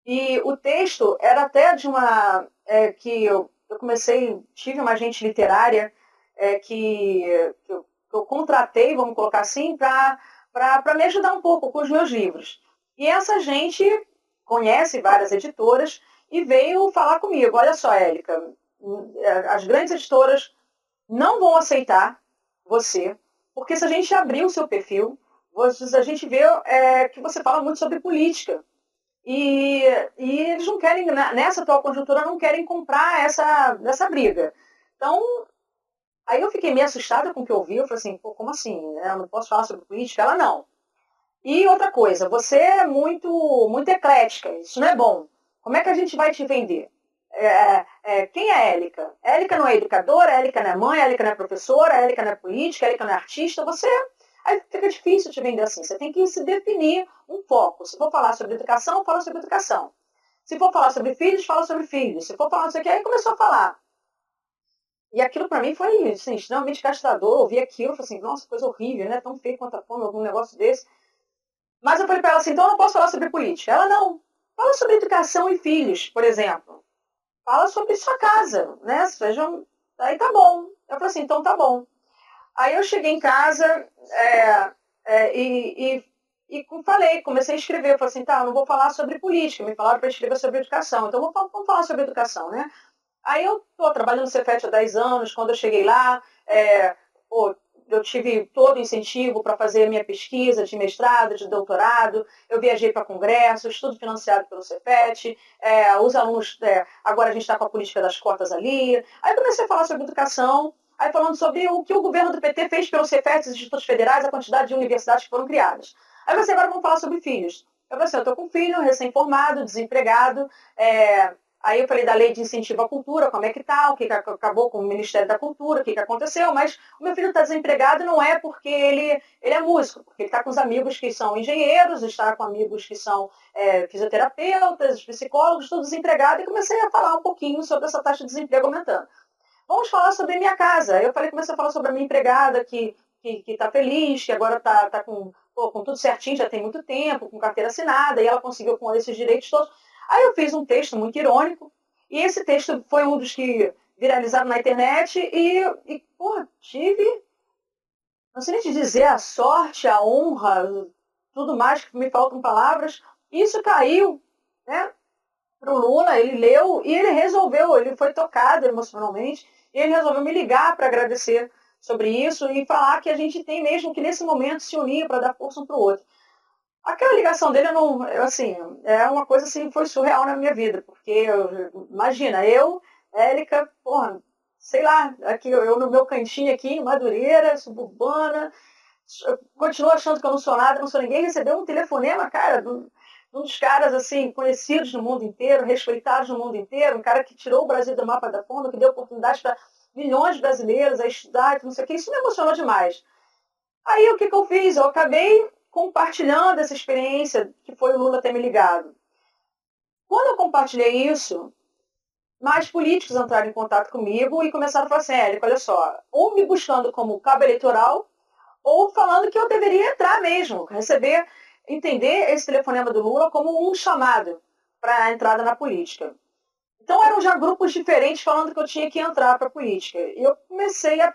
E o texto era até de uma é, que eu, eu, comecei, tive uma agente literária é, que, que, eu, que, eu, contratei, vamos colocar assim, para me ajudar um pouco com os meus livros. E essa gente conhece várias editoras e veio falar comigo, olha só, Érica, as grandes editoras não vão aceitar você, porque se a gente abrir o seu perfil, a gente vê é, que você fala muito sobre política. E, e eles não querem, nessa atual conjuntura, não querem comprar essa, essa briga. Então, aí eu fiquei meio assustada com o que eu ouvi. Eu falei assim, Pô, como assim? Né? Eu não posso falar sobre política? Ela não. E outra coisa, você é muito, muito eclética, isso não é bom. Como é que a gente vai te vender? É, é, quem é Élica? Élica não é educadora, Élica não é mãe, Élica não é professora, Élica não é política, Élica não é artista. Você Aí fica difícil te vender assim. Você tem que se definir um foco. Se for falar sobre educação, fala sobre educação. Se for falar sobre filhos, fala sobre filhos. Se for falar isso aqui, aí começou a falar. E aquilo para mim foi assim, extremamente gastador. Eu ouvi aquilo, falei assim, nossa, coisa horrível, né? Tão feio quanto a fome, algum negócio desse. Mas eu falei para ela assim, então eu não posso falar sobre política. Ela não. Fala sobre educação e filhos, por exemplo. Fala sobre sua casa, né? Sejam. Aí tá bom. Eu falei assim, então tá bom. Aí eu cheguei em casa é, é, e, e, e, falei, comecei a escrever. Eu falei assim, tá, eu não vou falar sobre política, me falaram para escrever sobre educação. Então vamos, vamos falar sobre educação, né? Aí eu estou trabalhando no Cefet há 10 anos, quando eu cheguei lá, é, pô, eu tive todo o incentivo para fazer a minha pesquisa de mestrado, de doutorado, eu viajei para congressos, tudo financiado pelo Cefet, é, os alunos, é, agora a gente está com a política das cotas ali. Aí comecei a falar sobre educação, Aí falando sobre o que o governo do PT fez pelos CEFETs, institutos federais, a quantidade de universidades que foram criadas. Aí você agora vamos falar sobre filhos. Eu falei assim, eu estou com filho recém-formado, desempregado. É... Aí eu falei da lei de incentivo à cultura, como é que tá, o que, que acabou com o Ministério da Cultura, o que, que aconteceu, mas o meu filho está desempregado não é porque ele, ele é músico, porque ele está com os amigos que são engenheiros, está com amigos que são é, fisioterapeutas, psicólogos, tudo desempregado, e comecei a falar um pouquinho sobre essa taxa de desemprego aumentando. Vamos falar sobre minha casa. Eu falei, comecei a falar sobre a minha empregada que que está feliz, que agora está tá com, com tudo certinho, já tem muito tempo, com carteira assinada, e ela conseguiu com esses direitos todos. Aí eu fiz um texto muito irônico, e esse texto foi um dos que viralizaram na internet, e, e porra, tive, não sei nem te dizer, a sorte, a honra, tudo mais, que me faltam palavras, isso caiu, né? Para o Lula, ele leu e ele resolveu, ele foi tocado emocionalmente e ele resolveu me ligar para agradecer sobre isso e falar que a gente tem mesmo que nesse momento se unir para dar força um para o outro. Aquela ligação dele, não, assim, é uma coisa assim, foi surreal na minha vida, porque eu, imagina, eu, Érica, porra, sei lá, aqui eu no meu cantinho aqui, em Madureira, suburbana, continuo achando que eu não sou nada, não sou ninguém, recebeu um telefonema, cara, um dos caras assim conhecidos no mundo inteiro, respeitados no mundo inteiro, um cara que tirou o Brasil do mapa da fome, que deu oportunidade para milhões de brasileiros a estudar, não sei o que, isso me emocionou demais. Aí o que, que eu fiz? Eu acabei compartilhando essa experiência que foi o Lula ter me ligado. Quando eu compartilhei isso, mais políticos entraram em contato comigo e começaram a falar assim, Érico, olha só, ou me buscando como cabo eleitoral, ou falando que eu deveria entrar mesmo, receber, entender esse telefonema do Lula como um chamado para a entrada na política. Então eram já grupos diferentes falando que eu tinha que entrar para a política. E eu comecei a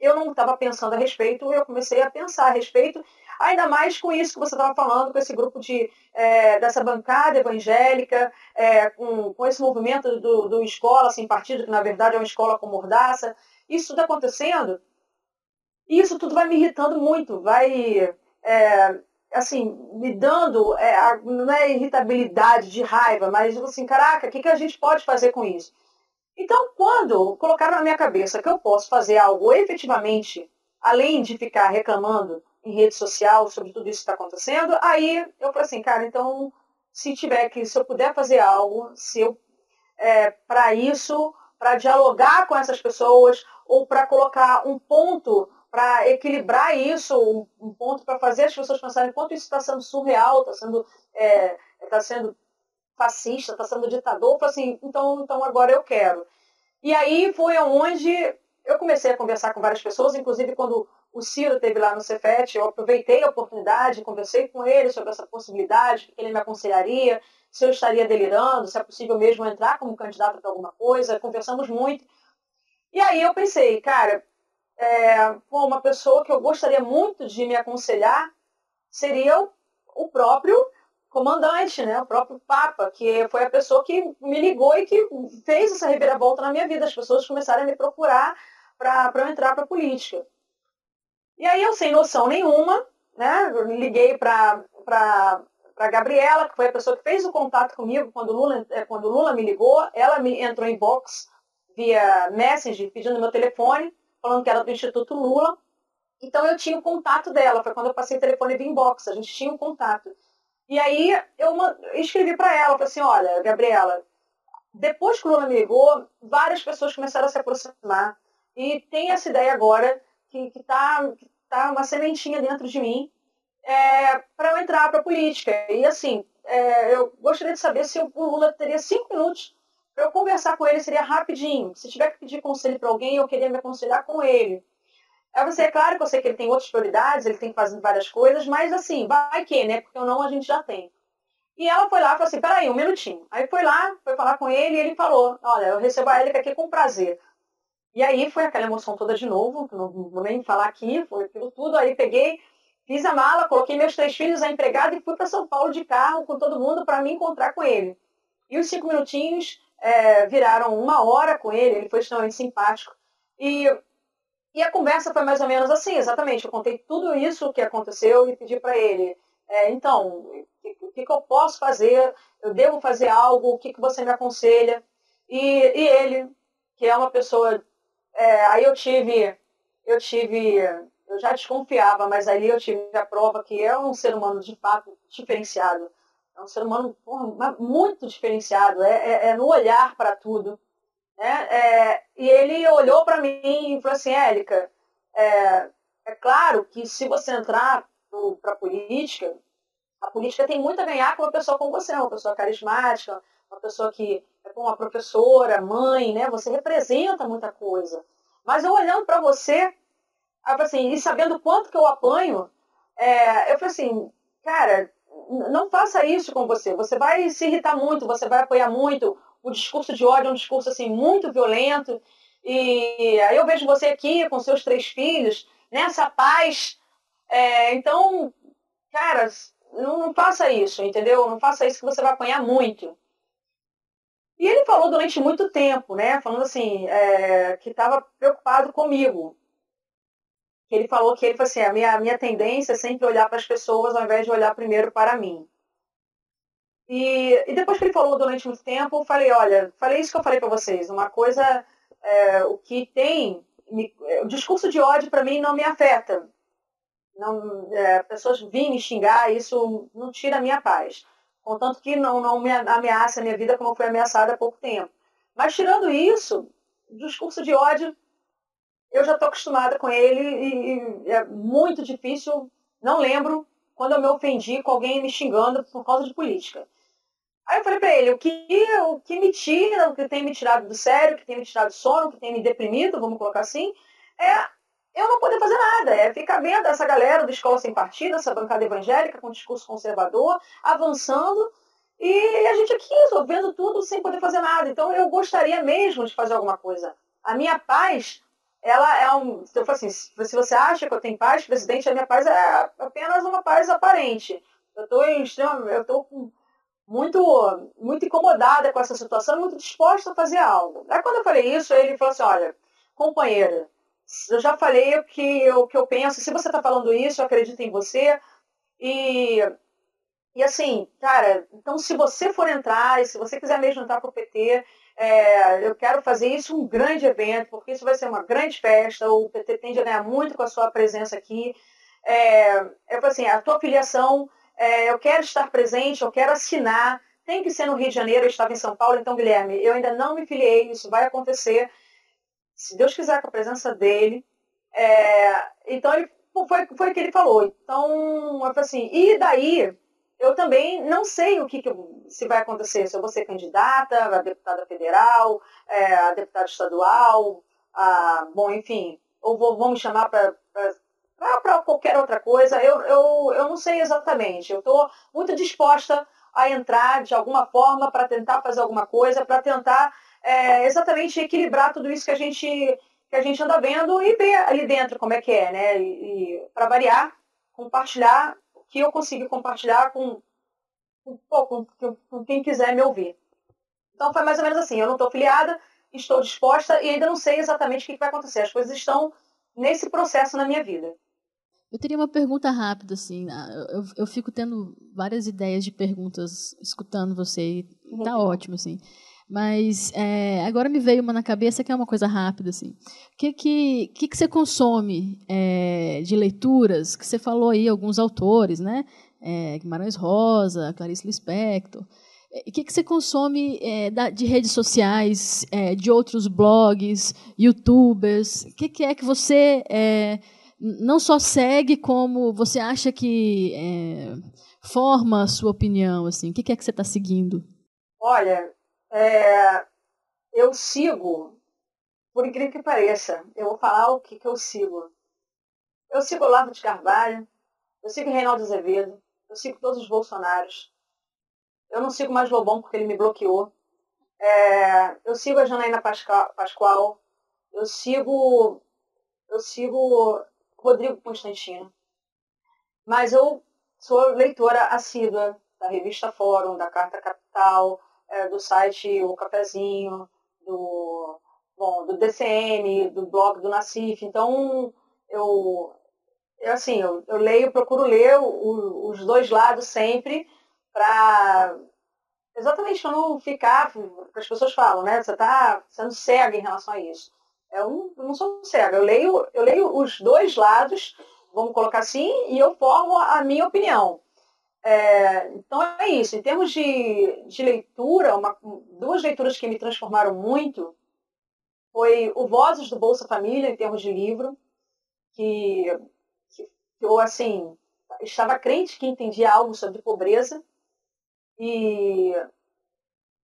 eu não estava pensando a respeito, eu comecei a pensar a respeito, ainda mais com isso que você estava falando, com esse grupo de, é, dessa bancada evangélica, é, com, com esse movimento do, do escola sem partido, que na verdade é uma escola com mordaça. Isso tudo acontecendo, e isso tudo vai me irritando muito, vai, é, assim, me dando, é, não é irritabilidade, de raiva, mas assim, caraca, o que, que a gente pode fazer com isso? Então, quando colocaram na minha cabeça que eu posso fazer algo efetivamente, além de ficar reclamando em rede social sobre tudo isso que está acontecendo, aí eu falei assim, cara, então, se tiver que, se eu puder fazer algo, se eu, é, para isso, para dialogar com essas pessoas, ou para colocar um ponto para equilibrar isso, um, um ponto para fazer as pessoas pensarem quanto isso está sendo surreal, está sendo, é, tá sendo fascista, está sendo ditador, falei assim, então, então agora eu quero. E aí foi onde eu comecei a conversar com várias pessoas, inclusive quando o Ciro teve lá no Cefet, eu aproveitei a oportunidade, conversei com ele sobre essa possibilidade, que ele me aconselharia, se eu estaria delirando, se é possível mesmo entrar como candidato para alguma coisa, conversamos muito. E aí eu pensei, cara, é, uma pessoa que eu gostaria muito de me aconselhar seria o próprio comandante, né, o próprio Papa, que foi a pessoa que me ligou e que fez essa reviravolta na minha vida. As pessoas começaram a me procurar para eu entrar para a política. E aí eu, sem noção nenhuma, né, liguei para a Gabriela, que foi a pessoa que fez o contato comigo quando o Lula, é, quando Lula me ligou. Ela me entrou em box via message, pedindo meu telefone, falando que era do Instituto Lula. Então eu tinha o contato dela, foi quando eu passei o telefone via inbox, a gente tinha um contato. E aí eu escrevi para ela, falei assim, olha, Gabriela, depois que o Lula me ligou, várias pessoas começaram a se aproximar e tem essa ideia agora que está que tá uma sementinha dentro de mim é, para eu entrar para a política. E assim, é, eu gostaria de saber se o Lula teria cinco minutos para eu conversar com ele, seria rapidinho. Se tiver que pedir conselho para alguém, eu queria me aconselhar com ele. Aí você, é claro que eu sei que ele tem outras prioridades, ele tem que fazer várias coisas, mas assim, vai que, né? Porque ou não a gente já tem. E ela foi lá e falou assim, peraí, um minutinho. Aí foi lá, foi falar com ele e ele falou, olha, eu recebo a Érica aqui com prazer. E aí foi aquela emoção toda de novo, não vou nem falar aqui, foi aquilo tudo. Aí peguei, fiz a mala, coloquei meus três filhos, a empregada e fui para São Paulo de carro com todo mundo para me encontrar com ele. E os cinco minutinhos é, viraram uma hora com ele, ele foi extremamente simpático. E e a conversa foi mais ou menos assim, exatamente. Eu contei tudo isso que aconteceu e pedi para ele, é, então, o que, que, eu posso fazer? Eu devo fazer algo? O que, que você me aconselha? E, e ele, que é uma pessoa, é, aí eu tive, eu tive, eu já desconfiava, mas ali eu tive a prova que é um ser humano de fato diferenciado. É um ser humano porra, muito diferenciado, é, é, é no olhar para tudo. Né? É, e ele olhou para mim e falou assim, Érica, é, é claro que se você entrar para a política, a política tem muito a ganhar com uma pessoa como você, uma pessoa carismática, uma pessoa que é uma professora, mãe, né? Você representa muita coisa. Mas eu olhando para você, assim, e sabendo quanto que eu apanho, é, eu falei assim, cara, não faça isso com você. Você vai se irritar muito, você vai apoiar muito, o discurso de ódio é um discurso assim muito violento. E aí eu vejo você aqui com seus três filhos, nessa paz. É, então, cara, não, não, faça isso, entendeu? Não faça isso que você vai apanhar muito. E ele falou durante muito tempo, né? Falando assim, é, que estava preocupado comigo. Ele falou que ele falou assim, a minha, a minha tendência é sempre olhar para as pessoas ao invés de olhar primeiro para mim. E, e depois que ele falou durante muito tempo, eu falei, olha, falei isso que eu falei para vocês. Uma coisa, é, o que tem, me, o discurso de ódio para mim não me afeta. Não, é, pessoas virem me xingar, isso não tira a minha paz. Contanto que não, não me ameaça a minha vida como foi ameaçada há pouco tempo. Mas tirando isso, o discurso de ódio, eu já estou acostumada com ele e, e é muito difícil, não lembro quando eu me ofendi com alguém me xingando por causa de política. Aí eu falei para ele, o que, o que me tira, o que tem me tirado do sério, o que tem me tirado do sono, o que tem me deprimido, vamos colocar assim, é eu não poder fazer nada, é ficar vendo essa galera do Escola Sem Partido, essa bancada evangélica com discurso conservador, avançando, e a gente aqui resolvendo tudo sem poder fazer nada. Então eu gostaria mesmo de fazer alguma coisa. A minha paz ela é um. Eu for assim, se você acha que eu tenho paz, presidente, a minha paz é apenas uma paz aparente. Eu estou eu estou muito, muito incomodada com essa situação, muito disposta a fazer algo. Aí quando eu falei isso, ele falou assim, olha, companheira, eu já falei o que, o que eu penso, se você está falando isso, eu acredito em você. E, e assim, cara, então se você for entrar, e se você quiser mesmo entrar para o PT, é, eu quero fazer isso um grande evento, porque isso vai ser uma grande festa, o PT tende a ganhar muito com a sua presença aqui. É, eu assim, a tua filiação, é, eu quero estar presente, eu quero assinar, tem que ser no Rio de Janeiro, eu estava em São Paulo, então, Guilherme, eu ainda não me filiei, isso vai acontecer, se Deus quiser, com a presença dele. É, então, ele, foi, foi o que ele falou. Então, eu falei assim, e daí eu também não sei o que, que, se vai acontecer, se eu vou ser candidata a deputada federal, é, a deputada estadual, a, bom, enfim, ou vou, vou me chamar para qualquer outra coisa, eu, eu, eu não sei exatamente. Eu estou muito disposta a entrar de alguma forma para tentar fazer alguma coisa, para tentar é, exatamente equilibrar tudo isso que a gente que a gente anda vendo e ver ali dentro como é que é, né? E, e para variar, compartilhar que eu consigo compartilhar com, com, com, com quem quiser me ouvir. Então foi mais ou menos assim, eu não estou filiada, estou disposta e ainda não sei exatamente o que vai acontecer. As coisas estão nesse processo na minha vida. Eu teria uma pergunta rápida, assim. Ah, eu, eu fico tendo várias ideias de perguntas escutando você e uhum. tá ótimo, assim. Mas é, agora me veio uma na cabeça que é uma coisa rápida, assim. O que, que, que, que você consome é, de leituras? Que você falou aí, alguns autores, né? É, Guimarães Rosa, Clarice Lispector. O que, que você consome é, de redes sociais, é, de outros blogs, youtubers? O que, que é que você é, não só segue, como você acha que é, forma a sua opinião? Assim? O que, é que você está seguindo? Olha, é, eu sigo, por incrível que pareça, eu vou falar o que, que eu sigo. Eu sigo o Lavo de Carvalho, eu sigo Reinaldo Azevedo, eu sigo todos os Bolsonaros. Eu não sigo mais Lobão porque ele me bloqueou. É, eu sigo a Janaína Pascoal, eu sigo eu sigo Rodrigo Constantino. Mas eu sou leitora assídua da revista Fórum, da Carta Capital, é, do site O Cafezinho, do, bom, do DCM, do blog do Nacif. Então, eu, eu assim, eu, eu leio, procuro ler o, os dois lados sempre para exatamente para não ficar, as pessoas falam, né? Você está sendo cega em relação a isso. Eu não, eu não sou cega, eu leio, eu leio os dois lados, vamos colocar assim, e eu formo a minha opinião. É, então é isso. Em termos de, de leitura, uma, duas leituras que me transformaram muito foi o Vozes do Bolsa Família, em termos de livro, que, que eu, assim, estava crente que entendia algo sobre pobreza. E,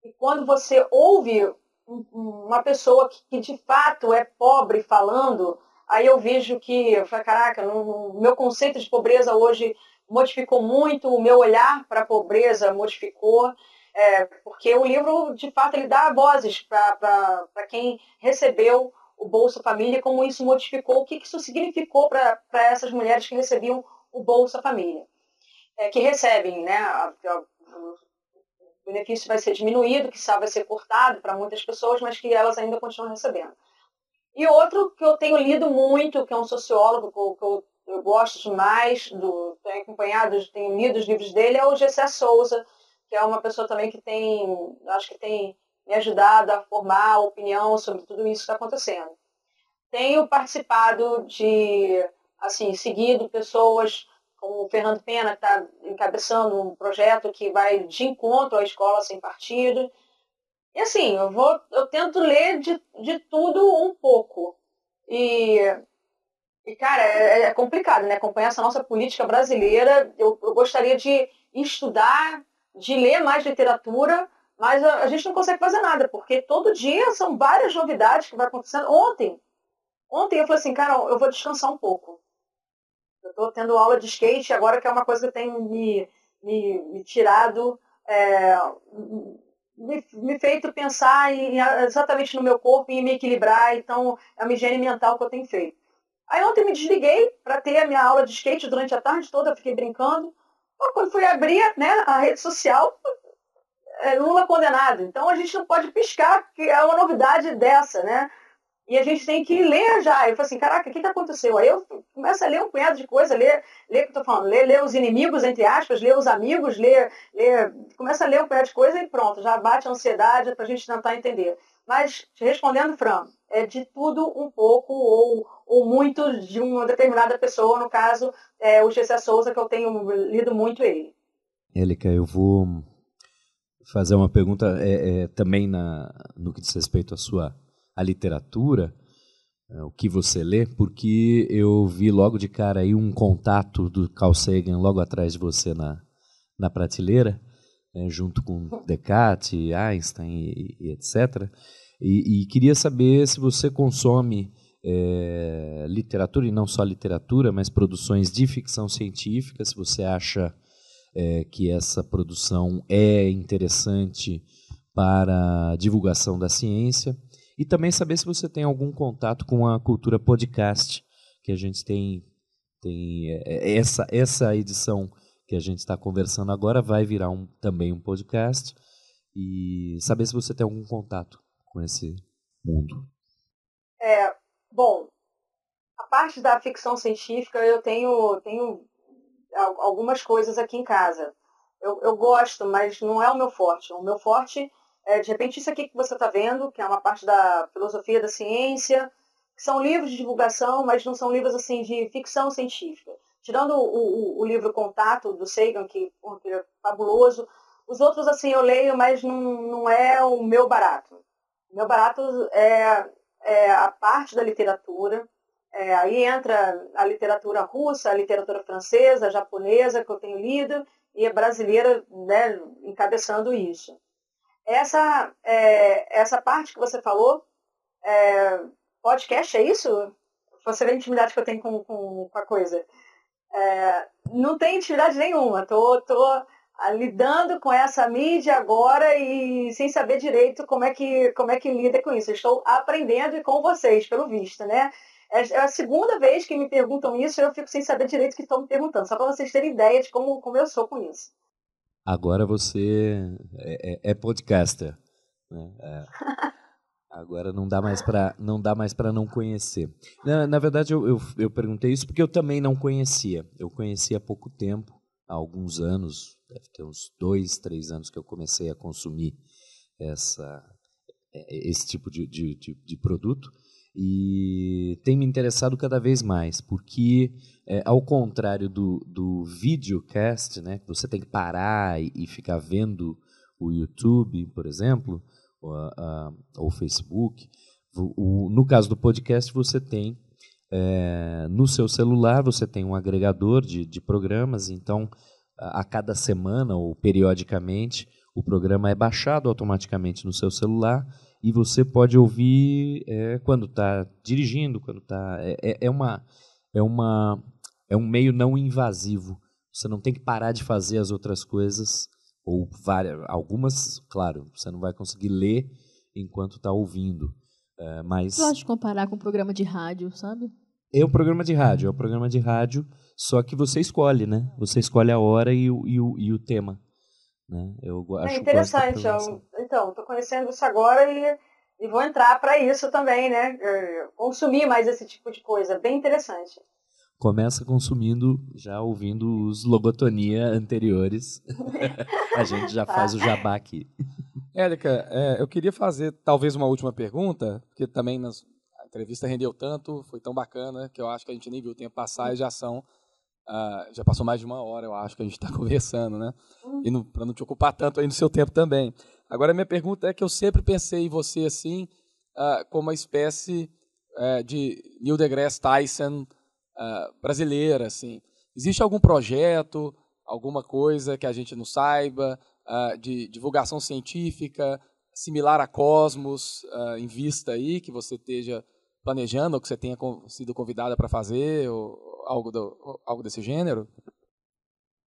e quando você ouve uma pessoa que, que, de fato é pobre falando, aí eu vejo que, eu falo, caraca, no, meu conceito de pobreza hoje modificou muito, o meu olhar para a pobreza modificou, é, porque o livro, de fato, ele dá vozes para quem recebeu o Bolsa Família, como isso modificou, o que isso significou para essas mulheres que recebiam o Bolsa Família, é, que recebem, né, a, a, benefício vai ser diminuído, que vai ser cortado para muitas pessoas, mas que elas ainda continuam recebendo. E outro que eu tenho lido muito, que é um sociólogo que eu eu gosto demais, do, tenho acompanhado, tenho lido os livros dele, é o Gessé Souza, que é uma pessoa também que tem, acho que tem me ajudado a formar opinião sobre tudo isso que está acontecendo. Tenho participado de, assim, seguido pessoas como o Fernando Pena, está encabeçando um projeto que vai de encontro à escola sem partido. E assim, eu vou, eu tento ler de, de tudo um pouco. E e, cara, é, é, complicado, né? Acompanhar essa nossa política brasileira. Eu, eu gostaria de estudar, de ler mais literatura, mas a, a, gente não consegue fazer nada, porque todo dia são várias novidades que vai acontecendo. Ontem, ontem eu falei assim, cara, eu vou descansar um pouco. Eu estou tendo aula de skate agora, que é uma coisa que tem me, me, me tirado é, me, me feito pensar em, exatamente no meu corpo e me equilibrar. Então, é uma higiene mental que eu tenho feito. Aí ontem me desliguei para ter a minha aula de skate durante a tarde toda, fiquei brincando. quando fui abrir né, a rede social, é, Lula condenado. Então a gente não pode piscar, que é uma novidade dessa, né? E a gente tem que ler já. Eu falei assim, caraca, o que, que aconteceu? Aí eu começo a ler um punhado de coisa, ler, ler o que eu tô falando, ler, ler os inimigos, entre aspas, ler os amigos, ler, ler, começa a ler um punhado de coisa e pronto, já bate a ansiedade para a gente tentar entender. Mas, respondendo, Fran, é de tudo um pouco ou, ou muito de uma determinada pessoa, no caso, é, o Gessé Souza, que eu tenho lido muito ele. Élica, eu vou fazer uma pergunta é, é, também na, no que diz respeito à sua à literatura, é, o que você lê, porque eu vi logo de cara aí um contato do Carl Sagan logo atrás de você na, na prateleira, né, junto com Descartes, Einstein e, e etc. E, e, queria saber se você consome é, literatura, e não só literatura, mas produções de ficção científica, se você acha é, que essa produção é interessante para a divulgação da ciência e também saber se você tem algum contato com a cultura podcast, que a gente tem, tem é, é, essa, essa edição que a gente está conversando agora vai virar um, também um podcast e saber se você tem algum contato com esse mundo. É, bom, a parte da ficção científica eu tenho, tenho algumas coisas aqui em casa. Eu, eu gosto, mas não é o meu forte. O meu forte é, de repente, isso aqui que você está vendo, que é uma parte da filosofia da ciência, são livros de divulgação, mas não são livros assim de ficção científica. Tirando o, o, o livro Contato, do Sagan, que, que, é fabuloso, os outros assim eu leio, mas não, não é o meu barato. O meu barato é, é a parte da literatura, é, aí entra a literatura russa, a literatura francesa, a japonesa, que eu tenho lido, e a brasileira né, encabeçando isso. Essa, é, essa parte que você falou, é, podcast, é isso? Você vê a intimidade que eu tenho com, com, com a coisa. É, não tem intimidade nenhuma. Tô, tô lidando com essa mídia agora e sem saber direito como é que, como é que lida com isso. estou aprendendo com vocês, pelo visto, né? É, é a segunda vez que me perguntam isso eu fico sem saber direito o que estão me perguntando, só para vocês terem ideia de como, como eu sou com isso. Agora você é, é, é podcaster. Né? É. Agora não dá mais para não dá mais para não conhecer. Na, na verdade eu, eu, eu, perguntei isso porque eu também não conhecia. Eu conheci há pouco tempo, há alguns anos, deve ter uns dois, três anos que eu comecei a consumir essa é, esse tipo de, de, de, de produto e tem me interessado cada vez mais, porque é, ao contrário do, do videocast, né, que você tem que parar e, e ficar vendo o YouTube, por exemplo, ou, a, ou Facebook, o, o, no caso do podcast você tem é, no seu celular você tem um agregador de, de programas, então a, a cada semana ou periodicamente o programa é baixado automaticamente no seu celular e você pode ouvir é, quando está dirigindo, quando está é, é, é, uma é uma é um meio não invasivo. Você não tem que parar de fazer as outras coisas ou várias, algumas, claro, você não vai conseguir ler enquanto está ouvindo, é, mas. Eu acho comparar com um programa de rádio, sabe? É um programa de rádio, é um programa de rádio, só que você escolhe, né? Você escolhe a hora e o, e o, e o tema. Né? Eu acho é interessante. Eu, então, estou conhecendo isso agora e, e vou entrar para isso também, né? É, consumir mais esse tipo de coisa. Bem interessante. Começa consumindo, já ouvindo os logotonia anteriores. a gente já tá. faz o jabá aqui. Érica, é, eu queria fazer talvez uma última pergunta, porque também nas, a entrevista rendeu tanto, foi tão bacana, que eu acho que a gente nem viu o tempo passar e já são Uh, já passou mais de uma hora, eu acho, que a gente está conversando, né? E para não te ocupar tanto aí no seu tempo também. Agora, minha pergunta é que eu sempre pensei em você assim, uh, como uma espécie uh, de Neil deGrasse Tyson brasileira, assim. Existe algum projeto, alguma coisa que a gente não saiba, de divulgação científica, similar a Cosmos, em vista aí, que você esteja planejando, ou que você tenha sido convidada para fazer, ou, algo, do, algo desse gênero?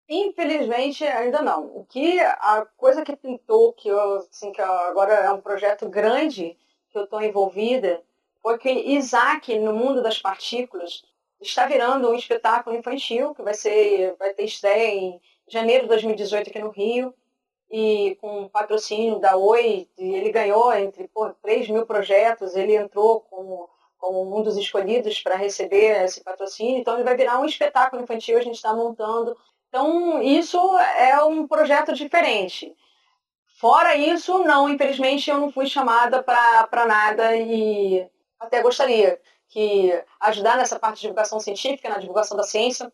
Infelizmente, ainda não. O que a coisa que pintou, que eu, assim, que agora é um projeto grande que eu estou envolvida, foi que Isaac, no mundo das partículas, está virando um espetáculo infantil que vai ser, vai ter estreia em janeiro de 2018 aqui no Rio e com patrocínio da Oi, ele ganhou entre pô, 3 mil projetos, ele entrou como um dos escolhidos para receber esse patrocínio, então ele vai virar um espetáculo infantil, a gente está montando então, isso é um projeto diferente. Fora isso, não, infelizmente eu não fui chamada para nada e até gostaria que ajudar nessa parte de divulgação científica, na divulgação da ciência,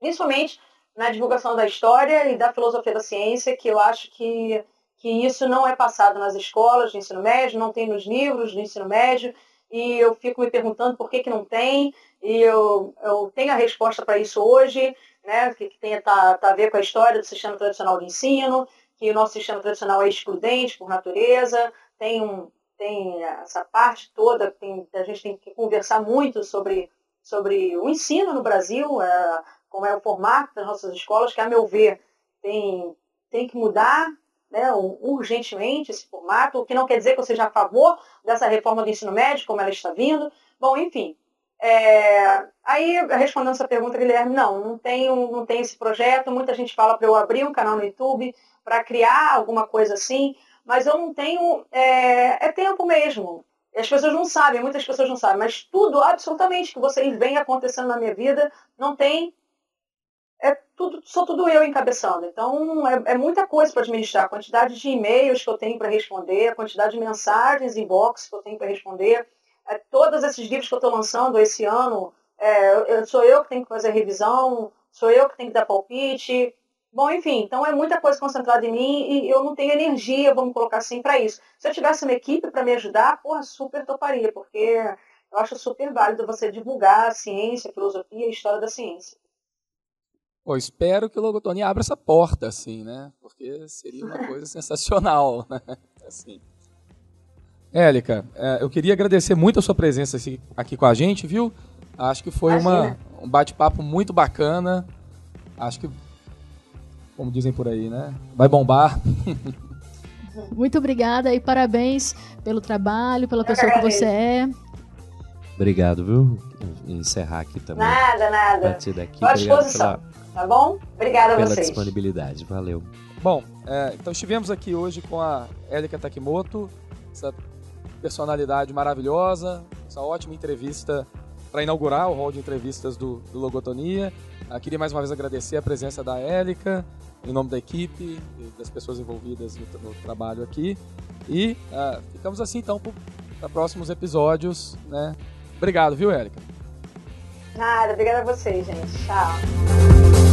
principalmente na divulgação da história e da filosofia da ciência, que eu acho que, que isso não é passado nas escolas de ensino médio, não tem nos livros de ensino médio, e eu fico me perguntando por que, que não tem, e eu, eu tenho a resposta para isso hoje, né, que, que tem tá, tá a ver com a história do sistema tradicional de ensino, que o nosso sistema tradicional é excludente por natureza, tem, um, tem essa parte toda, tem, a gente tem que conversar muito sobre, sobre o ensino no Brasil, é, como é o formato das nossas escolas, que, a meu ver, tem, tem que mudar né, urgentemente esse formato, o que não quer dizer que eu seja a favor dessa reforma do ensino médio, como ela está vindo. Bom, enfim, é, aí, respondendo essa pergunta, Guilherme, não, não tenho, não tenho esse projeto. Muita gente fala para eu abrir um canal no YouTube para criar alguma coisa assim, mas eu não tenho. É, é, tempo mesmo. As pessoas não sabem, muitas pessoas não sabem, mas tudo, absolutamente, que vocês veem acontecendo na minha vida, não tem. É tudo, sou tudo eu encabeçando. Então, é, é muita coisa para administrar. A quantidade de e-mails que eu tenho para responder, a quantidade de mensagens, inbox que eu tenho para responder é, todos esses livros que eu estou lançando esse ano, é, eu, sou eu que tenho que fazer revisão, sou eu que tenho que dar palpite. Bom, enfim, então é muita coisa concentrada em mim e eu não tenho energia, vamos colocar assim, para isso. Se eu tivesse uma equipe para me ajudar, porra, super toparia, porque eu acho super válido você divulgar a ciência, a filosofia e a história da ciência. Pô, espero que o Logotonia abra essa porta, assim, né? Porque seria uma coisa sensacional, né? Assim. Élica, é, eu queria agradecer muito a sua presença aqui com a gente, viu? Acho que foi uma, um bate-papo muito bacana. Acho que, como dizem por aí, né? Vai bombar. Muito obrigada e parabéns pelo trabalho, pela pessoa que você é. Obrigado, viu? Encerrar aqui também. Nada, nada. A partir daqui, à disposição. Pela, tá bom? Obrigada a pela vocês. disponibilidade. Valeu. Bom, é, então estivemos aqui hoje com a Élica Takimoto, essa personalidade maravilhosa, essa ótima entrevista para inaugurar o hall de entrevistas do, do Logotonia. Ah, queria mais uma vez agradecer a presença da Élica, em nome da equipe e das pessoas envolvidas no, no trabalho aqui. E ah, ficamos assim então para próximos episódios. Né? Obrigado, viu, Élica? Nada, obrigada a vocês, gente. Tchau.